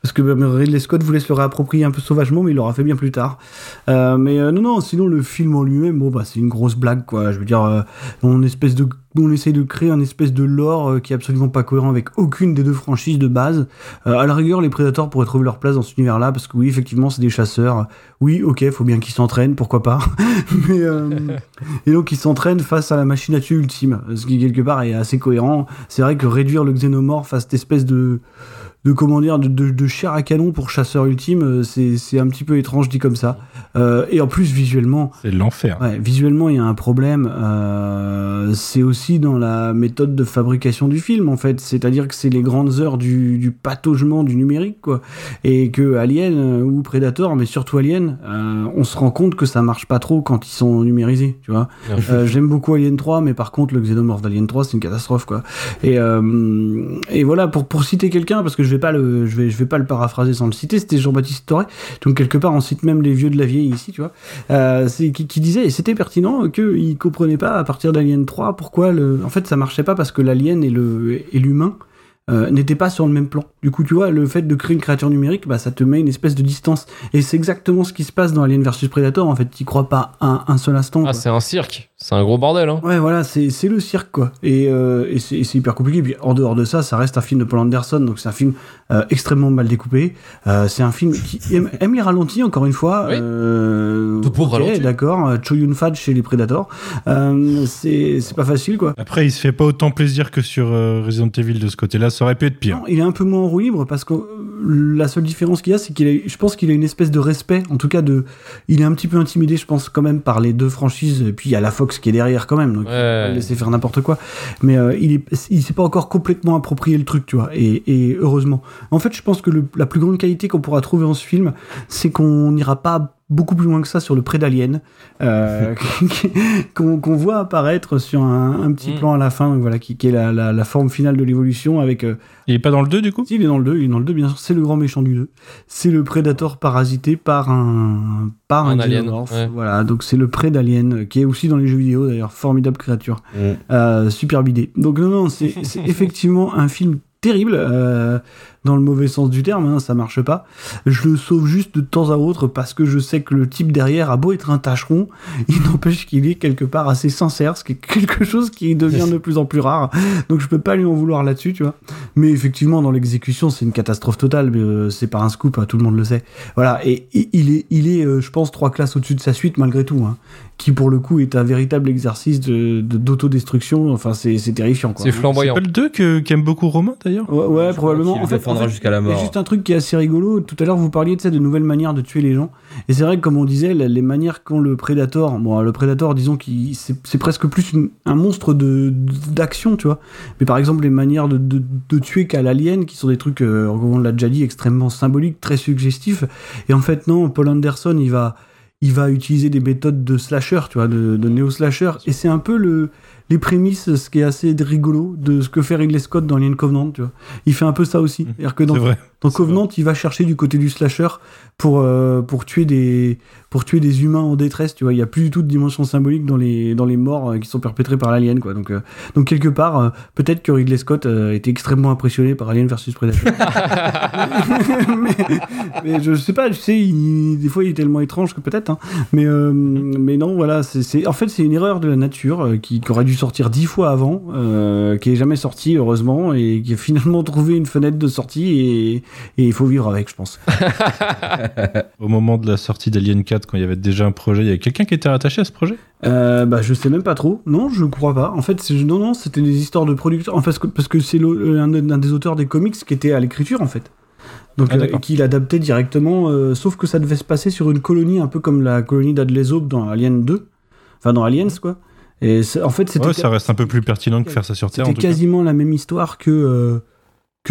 Parce que bah, Ridley Scott voulait se le réapproprier un peu sauvagement, mais il l'aura fait bien plus tard. Euh, mais euh, non, non, sinon, le film en lui-même, bon, bah, c'est une grosse blague, quoi. Je veux dire, on, espèce de, on essaye de créer un espèce de lore euh, qui est absolument pas cohérent avec aucune des deux franchises de base. Euh, à la rigueur, les Predators pourraient trouver leur place dans cet univers-là, parce que oui, effectivement, c'est des chasseurs. Oui, ok, faut bien qu'ils s'entraînent, pourquoi pas. Mais, euh, et donc, ils s'entraînent face à la machine à tuer ultime, ce qui, quelque part, est assez cohérent. C'est vrai que réduire le xénomorphe à cette espèce de de comment dire de, de, de chair à canon pour chasseur ultime euh, c'est c'est un petit peu étrange dit comme ça Euh, et en plus visuellement C'est l'enfer. Ouais, visuellement, il y a un problème. euh, c'est aussi dans la méthode de fabrication du film, en fait. C'est-à-dire que c'est les grandes heures du, du pataugement du numérique, quoi. Et que Alien ou Predator, mais surtout Alien, euh, on se rend compte que ça marche pas trop quand ils sont numérisés, tu vois. J'aime beaucoup Alien 3, mais par contre, le xénomorphe d'Alien 3, c'est une catastrophe, quoi. Et, et voilà, pour, pour citer quelqu'un, parce que je vais pas le, je vais, je vais pas le paraphraser sans le citer, c'était Jean-Baptiste Toré. Donc, quelque part, on cite même les vieux de la vieille ici, tu vois. Euh, c'est qui, qui disait, et c'était pertinent, qu'il comprenait pas à partir d'Alien 3 pourquoi le. En fait, ça marchait pas parce que l'alien et le et l'humain euh, n'étaient pas sur le même plan. Du coup, tu vois, le fait de créer une créature numérique, bah, ça te met une espèce de distance. Et c'est exactement ce qui se passe dans Alien vs Predator. En fait, t'y crois pas un, un seul instant. Ah, c'est un cirque. C'est un gros bordel, hein. Ouais, voilà, c'est c'est le cirque, quoi. Et, euh, et c'est hyper compliqué. Puis en dehors de ça, ça reste un film de Paul Anderson, donc c'est un film euh, extrêmement mal découpé. Euh, c'est un film qui aime, aime les ralentis, encore une fois. Oui. Euh, Tout pour ok, ralentir. D'accord. Euh, Cho Yun Fat chez les Predators. Euh, c'est c'est pas facile, quoi. Après, il se fait pas autant plaisir que sur euh, Resident Evil de ce côté-là. Ça aurait pu être pire. Non, il est un peu moins en roue libre parce que euh, la seule différence qu'il y a, c'est qu'il a, je pense qu'il a une espèce de respect, en tout cas de, il est un petit peu intimidé, je pense quand même par les deux franchises. Et puis il y a Fox qui est derrière quand même, donc il pas le laisser faire n'importe quoi. Mais euh, il est, il s'est pas encore complètement approprié le truc, tu vois. Et, et heureusement. En fait, je pense que le- la plus grande qualité qu'on pourra trouver en ce film, c'est qu'on n'ira pas beaucoup plus loin que ça sur le pré d'Alien, euh, qu'on voit apparaître sur un, un petit Mm. plan à la fin, donc voilà, qui, qui est la, la- la forme finale de l'évolution avec. euh, Il est pas dans le 2 du coup? Si, il est dans le 2, il est dans le 2, bien sûr, c'est le grand méchant du 2. C'est le prédateur parasité par un, par un, Un alien, ouais. Voilà, donc c'est le pré d'Alien, euh, qui est aussi dans les jeux vidéo d'ailleurs, formidable créature. Mm. Euh, superbe idée. Donc non, non, c'est c'est effectivement un film terrible, euh, dans le mauvais sens du terme, hein, ça marche pas. Je le sauve juste de temps à autre parce que je sais que le type derrière a beau être un tâcheron, il n'empêche qu'il est quelque part assez sincère, ce qui est quelque chose qui devient de plus en plus rare. Donc je peux pas lui en vouloir là-dessus, tu vois. Mais effectivement, dans l'exécution, c'est une catastrophe totale. mais, euh, c'est pas un scoop, hein, tout le monde le sait. Voilà, et, et il est, il est, euh, je pense, trois classes au-dessus de sa suite malgré tout, hein, qui pour le coup est un véritable exercice de de- d'autodestruction. enfin, c'est c'est terrifiant. quoi. C'est C'est flamboyant. pas le 2 que- qu'aime beaucoup Romain d'ailleurs? Ouais, ouais, probablement. qu'il le défendra jusqu'à la il y a mort. juste un truc qui est assez rigolo. Tout à l'heure, vous parliez de nouvelles manières de tuer les gens. Et c'est vrai que, comme on disait, les manières qu'ont le Predator, bon, le Predator, disons qu'il c'est presque plus une- un monstre de d'action, tu vois. Mais par exemple, les manières de, de, de tuer qu'à l'alien, qui sont des trucs, euh, on l'a déjà dit, extrêmement symboliques, très suggestifs. Et en fait, non, Paul Anderson, il va il va utiliser des méthodes de slasher, tu vois, de, de néo-slasher. Et c'est un peu le, les prémices, ce qui est assez rigolo de ce que fait Ridley Scott dans Alien Covenant, tu vois. Il fait un peu ça aussi. Dans, C'est vrai. Dans Covenant, il va chercher du côté du slasher pour, euh, pour, tuer des, pour tuer des humains en détresse, tu vois. Il n'y a plus du tout de dimension symbolique dans les, dans les morts euh, qui sont perpétrées par l'alien, quoi. Donc, euh, donc quelque part, euh, peut-être que Ridley Scott était extrêmement impressionné par Alien versus Predator. mais, mais je sais pas, tu sais, il- des fois il est tellement étrange que peut-être, hein. mais, euh, mais non, voilà, c'est, en fait c'est une erreur de la nature qui, qui aurait dû sortir dix fois avant, qui est jamais sorti heureusement et qui a finalement trouvé une fenêtre de sortie et et il faut vivre avec, je pense. Au moment de la sortie d'Alien 4, quand il y avait déjà un projet, il y avait quelqu'un qui était rattaché à ce projet? Euh, bah, je sais même pas trop. Non, je crois pas. En fait, non, non, c'était des histoires de producteurs. En fait, parce que- c'est le- un, un des auteurs des comics qui était à l'écriture, en fait. Donc, Ah, euh, qu'il adaptait directement, euh, sauf que ça devait se passer sur une colonie, un peu comme la colonie d'Adley Aube dans Alien 2. Enfin, dans Aliens, quoi. Et en fait, c'était. Ouais, ça reste un peu plus pertinent que faire ça sur Terre. C'était cas. quasiment la même histoire que, euh,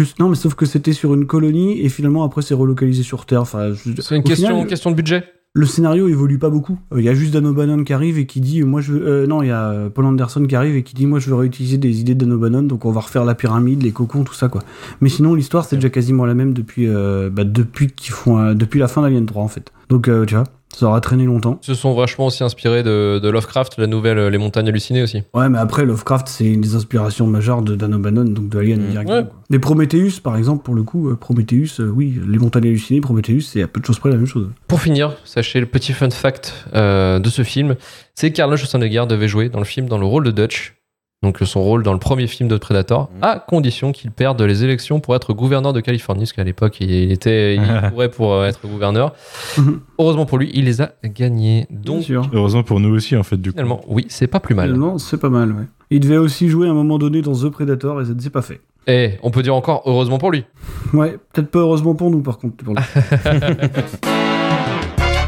que. Non, mais sauf que c'était sur une colonie et finalement, après, c'est relocalisé sur Terre. Enfin, C'est une question, final, question de budget. le scénario évolue pas beaucoup. Euh, Il y a juste Dan O'Bannon qui arrive et qui dit, moi je veux, euh, non, il y a euh, Paul Anderson qui arrive et qui dit, moi je veux réutiliser des idées de Dan O'Bannon, donc on va refaire la pyramide, les cocons, tout ça quoi. Mais sinon l'histoire c'est déjà quasiment la même depuis, euh, bah, depuis qu'ils font, depuis la fin d'Alien 3 en fait. Donc euh, tu vois, ça aura traîné longtemps. Ils se sont vachement aussi inspirés de, de Lovecraft, la nouvelle euh, Les Montagnes Hallucinées aussi. Ouais, mais après Lovecraft c'est une des inspirations majeures de Dan O'Bannon, donc de Alien directement. Ouais. Mais Prometheus par exemple, pour le coup, euh, Prometheus, euh, oui, les montagnes hallucinées, Prometheus c'est à peu de choses près la même chose. Pour finir, sachez le petit fun fact euh, de ce film, c'est qu'Arnold Schwarzenegger devait jouer dans le film dans le rôle de Dutch, donc son rôle dans le premier film de Predator, à condition qu'il perde les élections pour être gouverneur de Californie, parce qu'à l'époque il était, il courait pour euh, être gouverneur. Heureusement pour lui, il les a gagnés. Donc Heureusement pour nous aussi, en fait, du coup. finalement, oui, c'est pas plus mal. Finalement, c'est pas mal, ouais. Il devait aussi jouer à un moment donné dans The Predator et ça ne s'est pas fait. Et on peut dire encore heureusement pour lui. Ouais, peut-être pas heureusement pour nous par contre. pour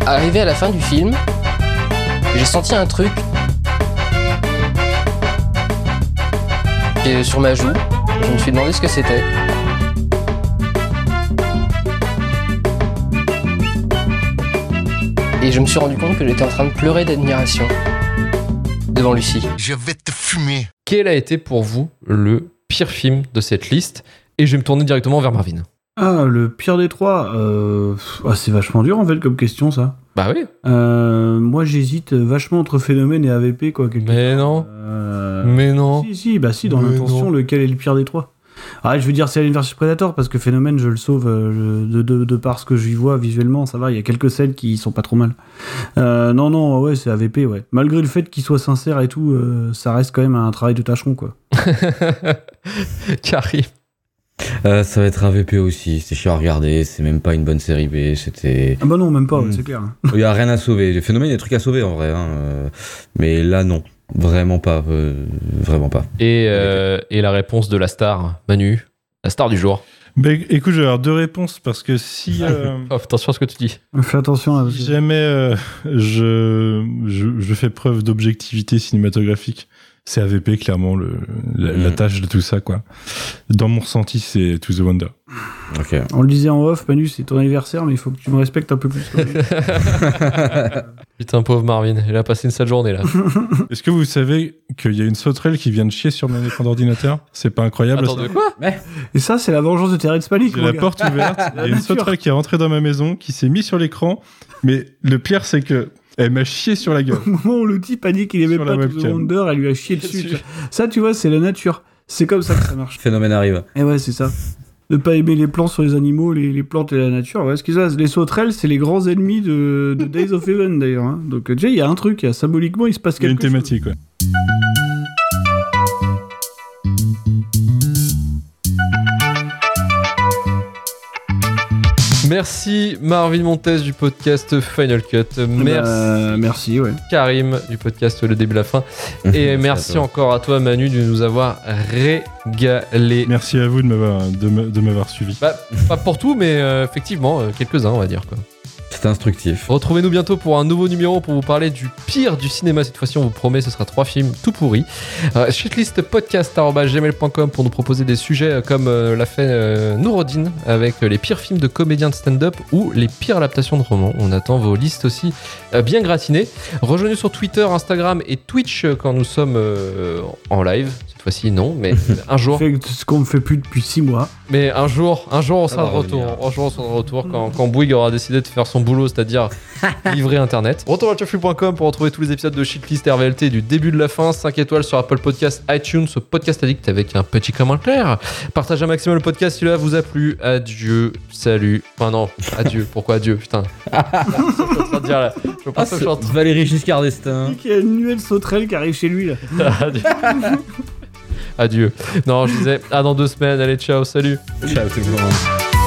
Arrivé à la fin du film, j'ai senti un truc est sur ma joue. Je me suis demandé ce que c'était. Et je me suis rendu compte que j'étais en train de pleurer d'admiration devant Lucie. Je vais te fumer. Quel a été pour vous le pire film de cette liste? Et je vais me tourner directement vers Marvin. Ah, le pire des trois. euh, ah, c'est vachement dur en fait comme question ça. Bah oui. Euh, moi j'hésite vachement entre Phénomène et AVP quoi. quelque Mais part. non. Euh, Mais non. Si, si, bah si, dans l'intention, lequel est le pire des trois? Ah, je veux dire, c'est Alien vs Predator parce que Phénomène, je le sauve euh, je- de, de, de par ce que j'y vois visuellement, ça va, il y a quelques scènes qui sont pas trop mal. Euh, non, non, ouais, c'est AVP, ouais. Malgré le fait qu'il soit sincère et tout, euh, ça reste quand même un travail de tâcheron, quoi. Karim. Euh, ça va être AVP aussi, c'est chiant à regarder, c'est même pas une bonne série B, c'était... Ah bah non, même pas, ouais, Mm. c'est clair. Il y a rien à sauver, le phénomène, il y a des trucs à sauver en vrai, hein, euh, mais là non, vraiment pas, euh, vraiment pas. Et, euh, et la réponse de la star, Manu, la star du jour. Ben, écoute, je vais avoir deux réponses parce que si. euh, Oh, attention à ce que tu dis. Fais attention parce Si que- jamais euh, je, je, je fais preuve d'objectivité cinématographique, c'est AVP clairement le, la, la Mm. tâche de tout ça quoi. Dans mon ressenti, c'est To the Wonder. On le disait en off, Manu, c'est ton anniversaire, mais il faut que tu me respectes un peu plus. Putain, pauvre Marvin, il a passé une sale journée là. Est-ce que vous savez qu'il y a une sauterelle qui vient de chier sur mon écran d'ordinateur? C'est pas incroyable Attends, ça? de quoi? Et ça, c'est la vengeance de Terrence. J'ai la porte ouverte, il y a une sauterelle qui est rentrée dans ma maison, qui s'est mise sur l'écran, mais le pire c'est que elle m'a chié sur la gueule. Au moment où le type a dit qu'il aimait Sur pas la To the webcam. Wonder, elle lui a chié dessus. tu. Ça, tu vois, c'est la nature. C'est comme ça que ça marche. Phénomène arrive. Et ouais, c'est ça. Ne pas aimer les plants sur les animaux, les, les plantes et la nature. Ouais, ce qu'ils les sauterelles, c'est les grands ennemis de, de Days of Heaven d'ailleurs. hein. Donc déjà, il y a un truc, il y a- symboliquement, il se passe Il y a une quelque chose. thématique, ouais. Merci Marvin Montes du podcast Final Cut. Merci Bah, merci, ouais. Karim du podcast Le Début la Fin. Et merci encore à toi Manu de nous avoir régalé. Merci à vous de m'avoir de me- de m'avoir suivi. Bah, pas pour tout, mais euh, effectivement, euh, quelques-uns, on va dire. Quoi. C'était instructif. Retrouvez-nous bientôt pour un nouveau numéro pour vous parler du pire du cinéma. Cette fois-ci, on vous promet, ce sera trois films tout pourris. Euh, pour nous proposer des sujets euh, comme euh, l'a fait euh, Nourodine avec les pires films de comédiens de stand-up ou les pires adaptations de romans. On attend vos listes aussi euh, bien gratinées. Rejoignez sur Twitter, Instagram et Twitch quand nous sommes en live. C'est Cette fois-ci, non, mais un jour. Ce qu'on ne fait plus depuis 6 mois. Mais un jour, un jour, on sera de retour. Un jour, on sera de retour quand, quand Bouygues aura décidé de faire son boulot, c'est-à-dire livrer Internet. Retour à chauffu.com pour retrouver tous les épisodes de Shitlist RVLT du début de la fin. 5 étoiles sur Apple Podcast, iTunes, ce podcast addict avec un petit commentaire. Partagez un maximum le podcast si cela vous a plu. Adieu, salut. Enfin non, adieu. Pourquoi adieu Putain? je suis en train de dire là. Je Ah, pense que je suis en train Valérie Giscard d'Estaing. Il y a une nouvelle sauterelle qui arrive chez lui là. Adieu. Non, je disais, à dans deux semaines. Allez, ciao, salut. Ciao tout le.